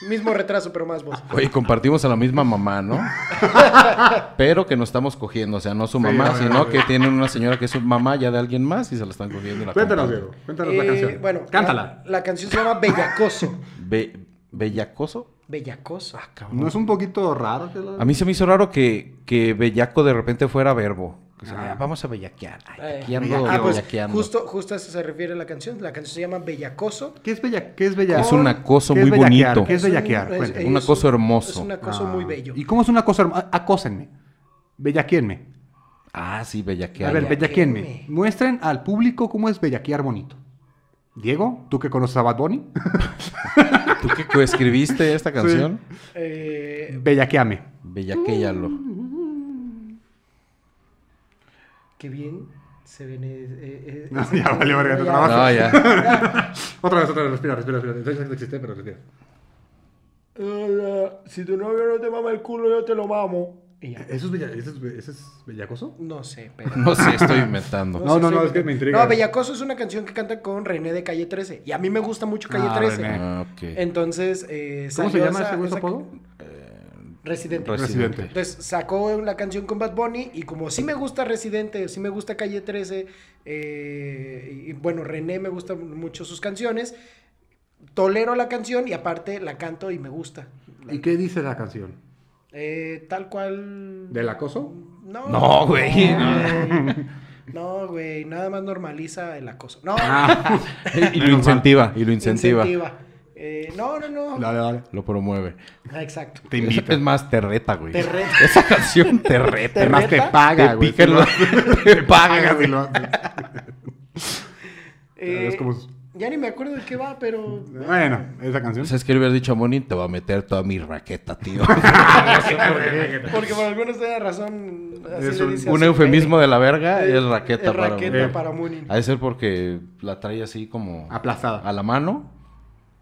Mismo retraso, pero más voz. Oye, compartimos a la misma mamá, ¿no? Pero que nos estamos cogiendo, o sea, no su mamá, no, sino no, que tienen una señora que es su mamá ya de alguien más y se la están cogiendo. la Cuéntanos. Diego. Cuéntanos la Eh, canción. Bueno, Cántala. La, la canción se llama Bellacoso. Be- ¿Bellacoso? Bellacoso. ¿No es un poquito raro? que la- A mí se me hizo raro que, que bellaco de repente fuera verbo. O sea, Ah. "Ah, vamos a bellaquear. Ay, Eh, aquí ando ah, pues bellaqueando". justo, justo a eso se refiere la canción. La canción se llama Bellacoso. ¿Qué es bella? ¿Qué es bella? Es un acoso ¿Qué es muy bellaquear? bonito. ¿Qué es bellaquear? es-. Un es acoso hermoso. Es un acoso Ah. muy bello. ¿Y cómo es un acoso hermoso? Acósenme. Bellaquienme. Ah, sí, bellaquear. A ver, Bellaqueenme. bellaquienme. Muestren al público cómo es bellaquear bonito. Diego, ¿tú que conoces a Bad Bunny? ¿Tú qué coescribiste esta canción? Eh, Bellaqueame. Bellaquéyalo. Qué bien se ven. eh, eh, No, ya valió verga tu ya. trabajo. No, ya. Otra vez, otra vez, respira, respira, respira. Sé que no existe, pero respira. Eh, si tu novio no te mama el culo, yo te lo mamo. ¿Eso es, bella- eso es, ese es bellacoso? No sé, pero. No sé, estoy inventando. No, sé, no, no, soy- es que me intriga. No, Bellacoso es una canción que canta con René de Calle 13. Y a mí me gusta mucho Calle Ah, 13. René. Ah, ok. Entonces, eh, ¿Cómo se llama esa- ese apodo? Residente. Residente. Entonces sacó la canción con Bad Bunny y como sí me gusta Residente, sí me gusta Calle 13, eh, y bueno, René me gusta mucho sus canciones, tolero la canción y aparte la canto y me gusta. ¿Y qué dice la canción? Eh, tal cual... ¿Del acoso? No, No, güey. No, güey, nada más normaliza el acoso. No, Ah. y lo incentiva, y lo incentiva. Eh, no, no, no. Dale, dale. Lo promueve. Ah, Exacto. Te invita. Es más, te reta, güey. Te reta. Esa canción te reta. ¿Te Además te paga, Te güey. lo- te paga, si lo- Eh, Es como- Ya ni me acuerdo de qué va, pero... Bueno, esa canción. ¿Sabes qué le hubiera dicho a Moni? Te va a meter toda mi raqueta, tío. Porque por alguna extraña razón... Así Es le un- dice eufemismo de la verga Eh, es raqueta es para raqueta Moni. para Munin. Ha de ser porque la trae así como Aplastada. a la mano.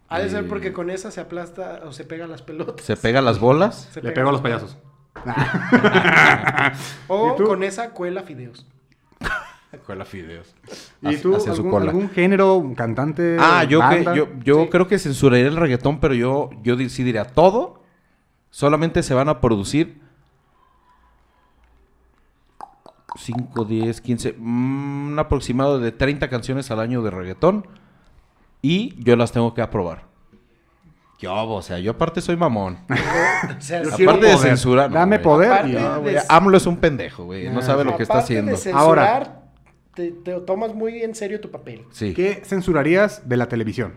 Ha de ser y porque con esa se aplasta o se pega las pelotas. Se pega las bolas. Se Le pega pego a los payasos. O con esa cuela fideos. Cuela fideos. ¿Y tú, hacia su algún, cola. algún género, un cantante? Ah, yo, que, banda? yo, yo Sí. creo que censuraría el reggaetón, pero yo, yo di- sí diría todo. Solamente se van a producir 5, 10, 15, mm, un aproximado de 30 canciones al año de reggaetón. Y yo las tengo que aprobar. Yo, o sea, yo aparte soy mamón. O sea, aparte de poder. censurar. no, Dame güey. poder. Aparte y- de- No, güey, AMLO es un pendejo, güey. No sabe lo que está aparte de haciendo. censurar, Ahora. Te, te tomas muy en serio tu papel. Sí. ¿Qué censurarías de la televisión?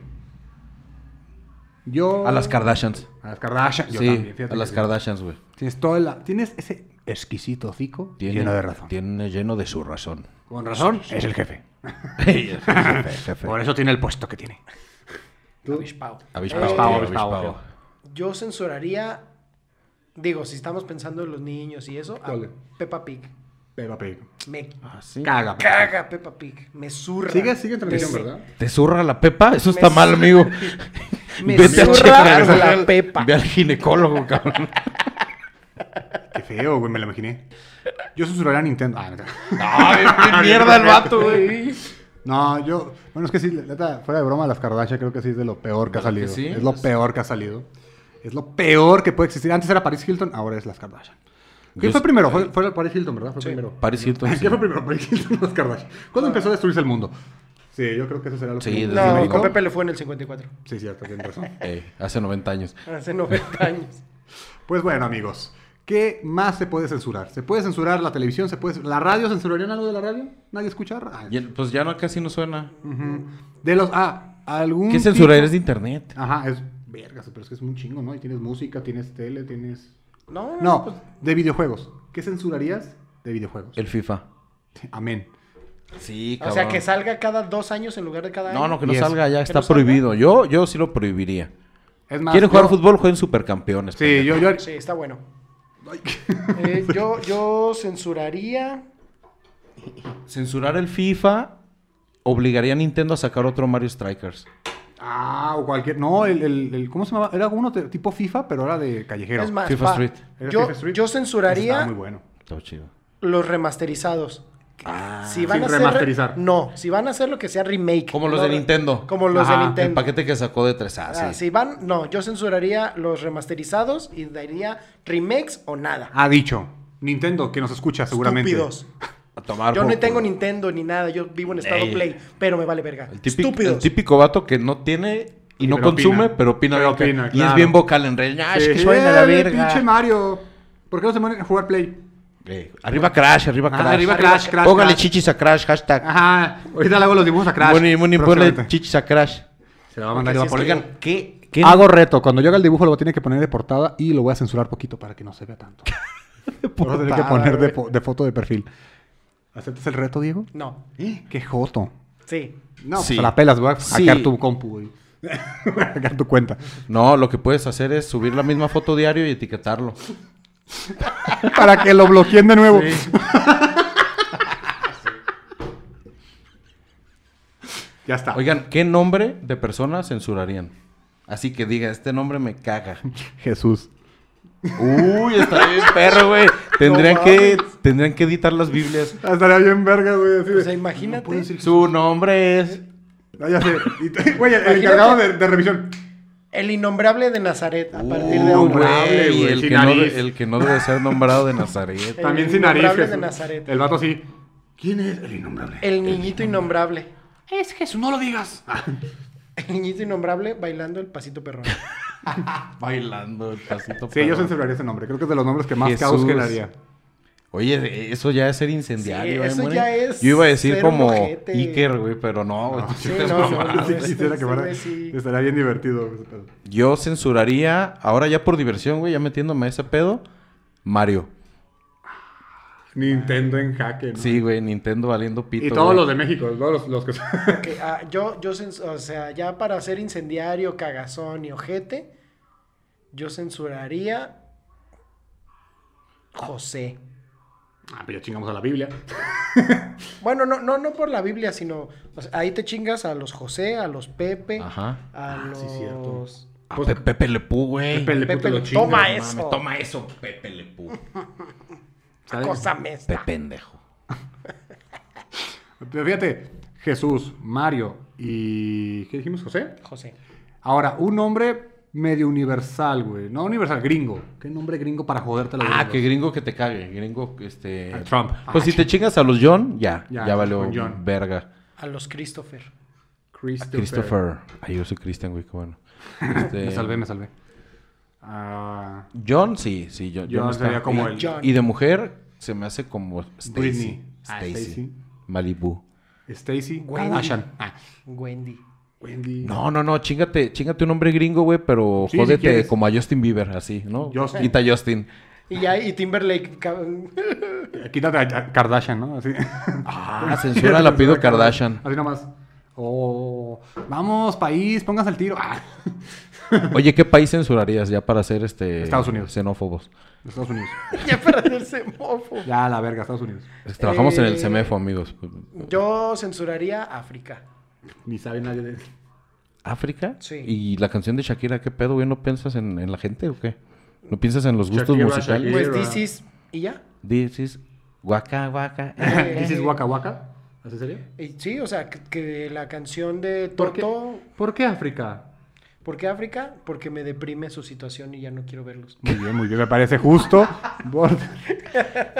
Yo... A las Kardashians. A las Kardashian. Yo sí, también, a las. Kardashians, güey. Tienes todo el... Tienes ese exquisito hocico lleno de razón. Tiene lleno de su razón. Con razón, es el jefe. jefe, jefe. Por eso tiene el puesto que tiene. Avispao, Avispao, tío, avispao, avispao. Yo censuraría... Digo, si estamos pensando en los niños y eso, a. Peppa Pig. Pega, pega. Me Ah, sí. Caga. caga Peppa Pig. Me zurra. Sigue, sigue en transmisión, ¿verdad? ¿Te zurra la pepa? Eso está Me mal, amigo. Me Vete a zurra la pepa. Ve al ginecólogo, cabrón. Qué feo, güey, me lo imaginé. Yo censuraría a Nintendo. Ah, no. Ay, qué mierda el vato, güey. No, yo. Bueno, es que sí, neta, fuera de broma, las Kardashian creo que sí es de lo peor que ha ¿Verdad que salido. sí? Es lo peor que ha salido. Es lo peor que puede existir. Antes era Paris Hilton, ahora es las Kardashian. ¿Qué Yo fue primero? Fue, fue Paris Hilton, ¿verdad? Fue primero. Paris Hilton, ¿Qué sí. fue primero? Paris Hilton o las Kardashian. ¿Cuándo empezó a destruirse el mundo? Sí, yo creo que eso será lo Sí, que. desde No, con Pepe le fue en el 54. Sí, cierto, tienes razón. Eh, hace 90 años. Hace 90 años. Pues bueno, amigos. ¿Qué más se puede censurar? ¿Se puede censurar la televisión? ¿Se puede ¿La radio? ¿Censurarían algo de la radio? ¿Nadie escucha? Ah, pues ya no, casi no suena. De los... Ah, algún... ¿Qué censurarías de tipo- internet? Ajá, es... Vergas, pero es que es un chingo, ¿no? Y tienes música, tienes tele, tienes... No, no, No, pues, de videojuegos. ¿Qué censurarías de videojuegos? El FIFA. Amén. Sí, o sea, que salga cada dos años en lugar de cada año. No, no, que no salga ya, ¿Que está no salga? prohibido. Yo, yo sí lo prohibiría. Es más, ¿Quieren jugar yo- fútbol? Jueguen supercampeones. Sí, yo... yo... Sí, está bueno. Eh, yo, yo censuraría. Censurar el FIFA obligaría a Nintendo a sacar otro Mario Strikers. Ah, o cualquier... No, el, el, el- ¿Cómo se llamaba? Era uno de- tipo FIFA, pero era de callejero. Es más, FIFA Street. ¿Era Yo, FIFA Street? yo Estaba censuraría muy bueno. Está chido. los remasterizados. Ah, Si van sin a hacer, remasterizar. No, si van a hacer lo que sea remake. Como los no de Nintendo. Como los Ajá, de El Nintendo. paquete que sacó de 3A, Ah, sí. si van, no, yo censuraría los remasterizados y daría remakes o nada. Ha dicho. Nintendo, que nos escucha seguramente. Estúpidos. A tomar Yo por no tengo. Nintendo ni nada, yo vivo en estado Ey. Play, pero me vale verga. El típico, Estúpidos. el típico vato que no tiene y no Pero consume, opina. pero opina. Pero opina, Y es claro. bien vocal en. Ah, es Sí. que suena la Eh, verga. pinche Mario. ¿Por qué no se ponen a jugar Play? Eh, arriba Crash, arriba Ah, Crash. arriba Crash, Crash, Póngale Crash. chichis a Crash, hashtag. Ajá. Ahorita le hago los dibujos a Crash. Moni, Moni, ponle chichis a Crash. Se la va a mandar sí, poner. Oigan, ¿qué? qué Hago reto. Cuando yo haga el dibujo lo voy a tener que poner de portada y lo voy a censurar poquito para que no se vea tanto. Lo voy a tener que poner de, fo- de foto de perfil. ¿Aceptas el reto, Diego? No. ¡Qué joto! Sí. No, pues Sí. a la pelas, voy a Sí. hackear tu compu, güey. voy a hackear tu cuenta. No, lo que puedes hacer es subir la misma foto diario y etiquetarlo. Para que lo bloqueen de nuevo. ya está. Oigan, ¿qué nombre de persona censurarían? Así que diga, este nombre me caga. Jesús. Uy, está bien perro, güey. Tendrían No que tendrían que editar las Biblias. Estaría bien verga, güey. O sea, imagínate. Su nombre es Ah, ya sé. Güey, el encargado de, de revisión. El innombrable de Nazaret. A partir de ahora. Güey, güey, el, sin que no, nariz. de- el que no debe ser nombrado de Nazaret. El También sin nariz. innombrable Jesús. de Nazaret. El vato así. ¿Quién es el innombrable? El niñito innombrable. Es Jesús, no lo digas. El niñito innombrable bailando el pasito perrón. Bailando el pasito. Sí, yo censuraría ese nombre. Creo que es de los nombres que más Jesús. caos generaría. Oye, eso ya es ser incendiario, Sí, ¿eh, eso ya es Yo iba a decir como un ojete. Iker, güey, pero no, güey. Sí, no, no, no, Sí, ese- quisiera que fuera. güey sí. Estaría bien divertido. ese pedo. Yo censuraría, ahora ya por diversión, güey, ya metiéndome a ese pedo, Mario. Nintendo en jaque, ¿no? Sí, güey, Nintendo valiendo pito. Y todos güey. los de México, todos los, los que son. Ok, ah, yo, yo, o sea, ya para ser incendiario, cagazón y ojete, yo censuraría José. Ah, pero ya chingamos a la Biblia. Bueno, no, no, no por la Biblia, sino o sea, ahí te chingas a los José, a los Pepe, Ajá. a Ah, los sí, cierto. Ah, Pe- Pepe Le Pú, güey. Pepe Le Pew Pepe te lo toma Mames, eso. Toma eso, Pepe Le Pú. ¿Sabes? Acósame esta. Pe pendejo. Pero fíjate, Jesús, Mario y. ¿Qué dijimos, José? José. Ahora, un nombre medio universal, güey. No universal, gringo. ¿Qué nombre gringo para joderte la Ah, que gringo que te cague. Gringo, este... A Trump. Pues si te chingas a los John, ya. Ya, Ya, valió John. verga. A los Christopher. Christopher. Christopher. Ay, yo soy Christian, güey, qué bueno. Este, Me salvé, me salvé. Ah, John, sí, sí, John. John está- sería como y, el- John. Y de mujer, se me hace como Stacy. Britney. Ah, Stacy. Malibu. Stacy. Wendy. Ah, Wendy. Wendy. No, no, no, chingate, chingate un nombre gringo, güey, pero Sí, jódete como a Justin Bieber, así, ¿no? Justin. Quita Justin. Y ya, y Timberlake. Quítate a Kardashian, ¿no? Así. Ah, censura la pido Kardashian. Así nomás. Oh, vamos, país, pónganse al tiro. Ah. Oye, ¿qué país censurarías ya para ser este Estados Unidos. xenófobos? Estados Unidos. ya para hacerse mofo. Ya, la verga, Estados Unidos. Trabajamos en el Eh, CEMEFO, amigos. Yo censuraría África. Ni sabe nadie de ¿África? Sí. ¿Y la canción de Shakira, qué pedo, güey? ¿No piensas en, en la gente o qué? ¿No piensas en los gustos Shakira, musicales? Shakira. Pues this is- ¿Y ya? This is Waka Waka. ¿This is Waka Waka? ¿Así sería? Sí, o sea, que, que la canción de. Toto. ¿Por qué África? ¿Por qué África? Porque me deprime su situación y ya no quiero verlos. Muy bien, muy bien, me parece justo.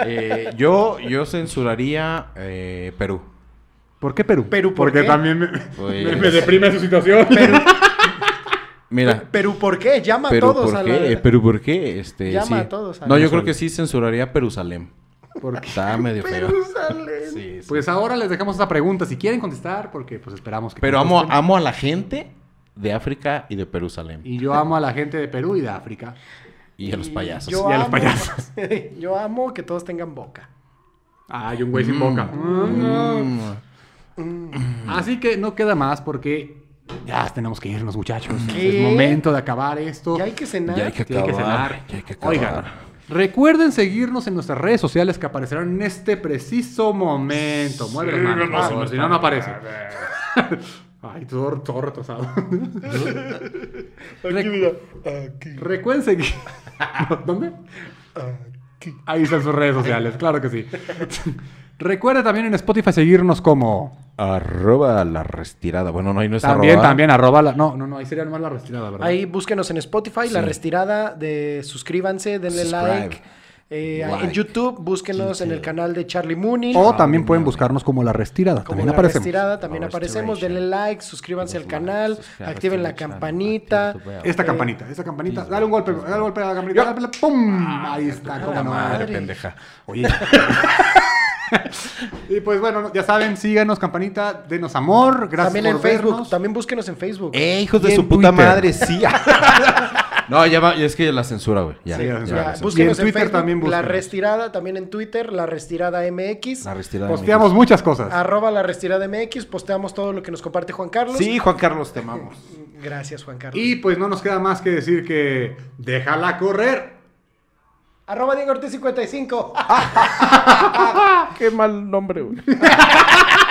Eh, yo, yo censuraría eh, Perú. ¿Por qué Perú? Perú, ¿por Porque qué? también me, Pues- me- me deprime su situación. Mira, Pero ¿por qué? Llama a Perú, todos ¿por a qué? la... Perú, ¿por qué? Este, Llama sí. a todos a No, yo creo que sí censuraría Perusalén. Porque- Está medio feo. Sí, sí. Pues ahora les dejamos esta pregunta. Si quieren contestar, porque pues esperamos que Pero amo, contesten. amo a la gente de África y de Perusalén. Y yo amo a la gente de Perú y de África. Y a los payasos. Yo Y a los amo- payasos. yo amo que todos tengan boca. Ah, hay un güey sin boca. Mm. Así que no queda más porque ya tenemos que irnos, muchachos. ¿Qué? Es momento de acabar esto. Ya hay que cenar. Ya hay que cenar. ya hay que acabar. Oigan, recuerden seguirnos en nuestras redes sociales que aparecerán en este preciso momento. Mueve las manos, por favor, si no, no aparece. Ay, todo, todo retrasado. Aquí, mira. Aquí. Recuerden seguir. ¿Dónde? Ahí están sus redes sociales, claro que sí. Recuerden también en Spotify seguirnos como. Arroba la restirada. Bueno, no, ahí no es También, arroba. también, arroba la. No, no, no, ahí sería nomás la retirada, ¿verdad? Ahí búsquenos en Spotify, La. Restirada, de suscríbanse, denle Subscribe. like. Eh, Like. En YouTube, búsquenos en el canal de Charlie Moonin. O también pueden buscarnos como la retirada. Como También La aparecemos. Restirada, también La aparecemos. Denle like, suscríbanse al canal, activen la campanita. Esta Eh, campanita, esta campanita. Dale un golpe, dale un golpe a la campanita. dale, ¡Pum! Ahí está, cómo La no. madre, madre. pendeja. Oye. y pues bueno, ya saben, síganos, campanita, denos amor. Gracias También por en Facebook, vernos. también búsquenos en Facebook. ¡Eh, hijos Y de su puta Twitter. madre! Sí. No, ya va, es que la censura, güey. Ya, Sí, ya, la censura. la Ya, búsquenos Y en Twitter Facebook, también La búsquenos. Restirada, también en Twitter, La Restirada MX. La retirada de Posteamos muchas cosas. Arroba La Restirada MX, posteamos todo lo que nos comparte Juan Carlos. Sí, Juan Carlos, te amamos. Gracias, Juan Carlos. Y pues no nos queda más que decir que déjala correr. Arroba Diego Ortiz 55. Qué mal nombre, güey.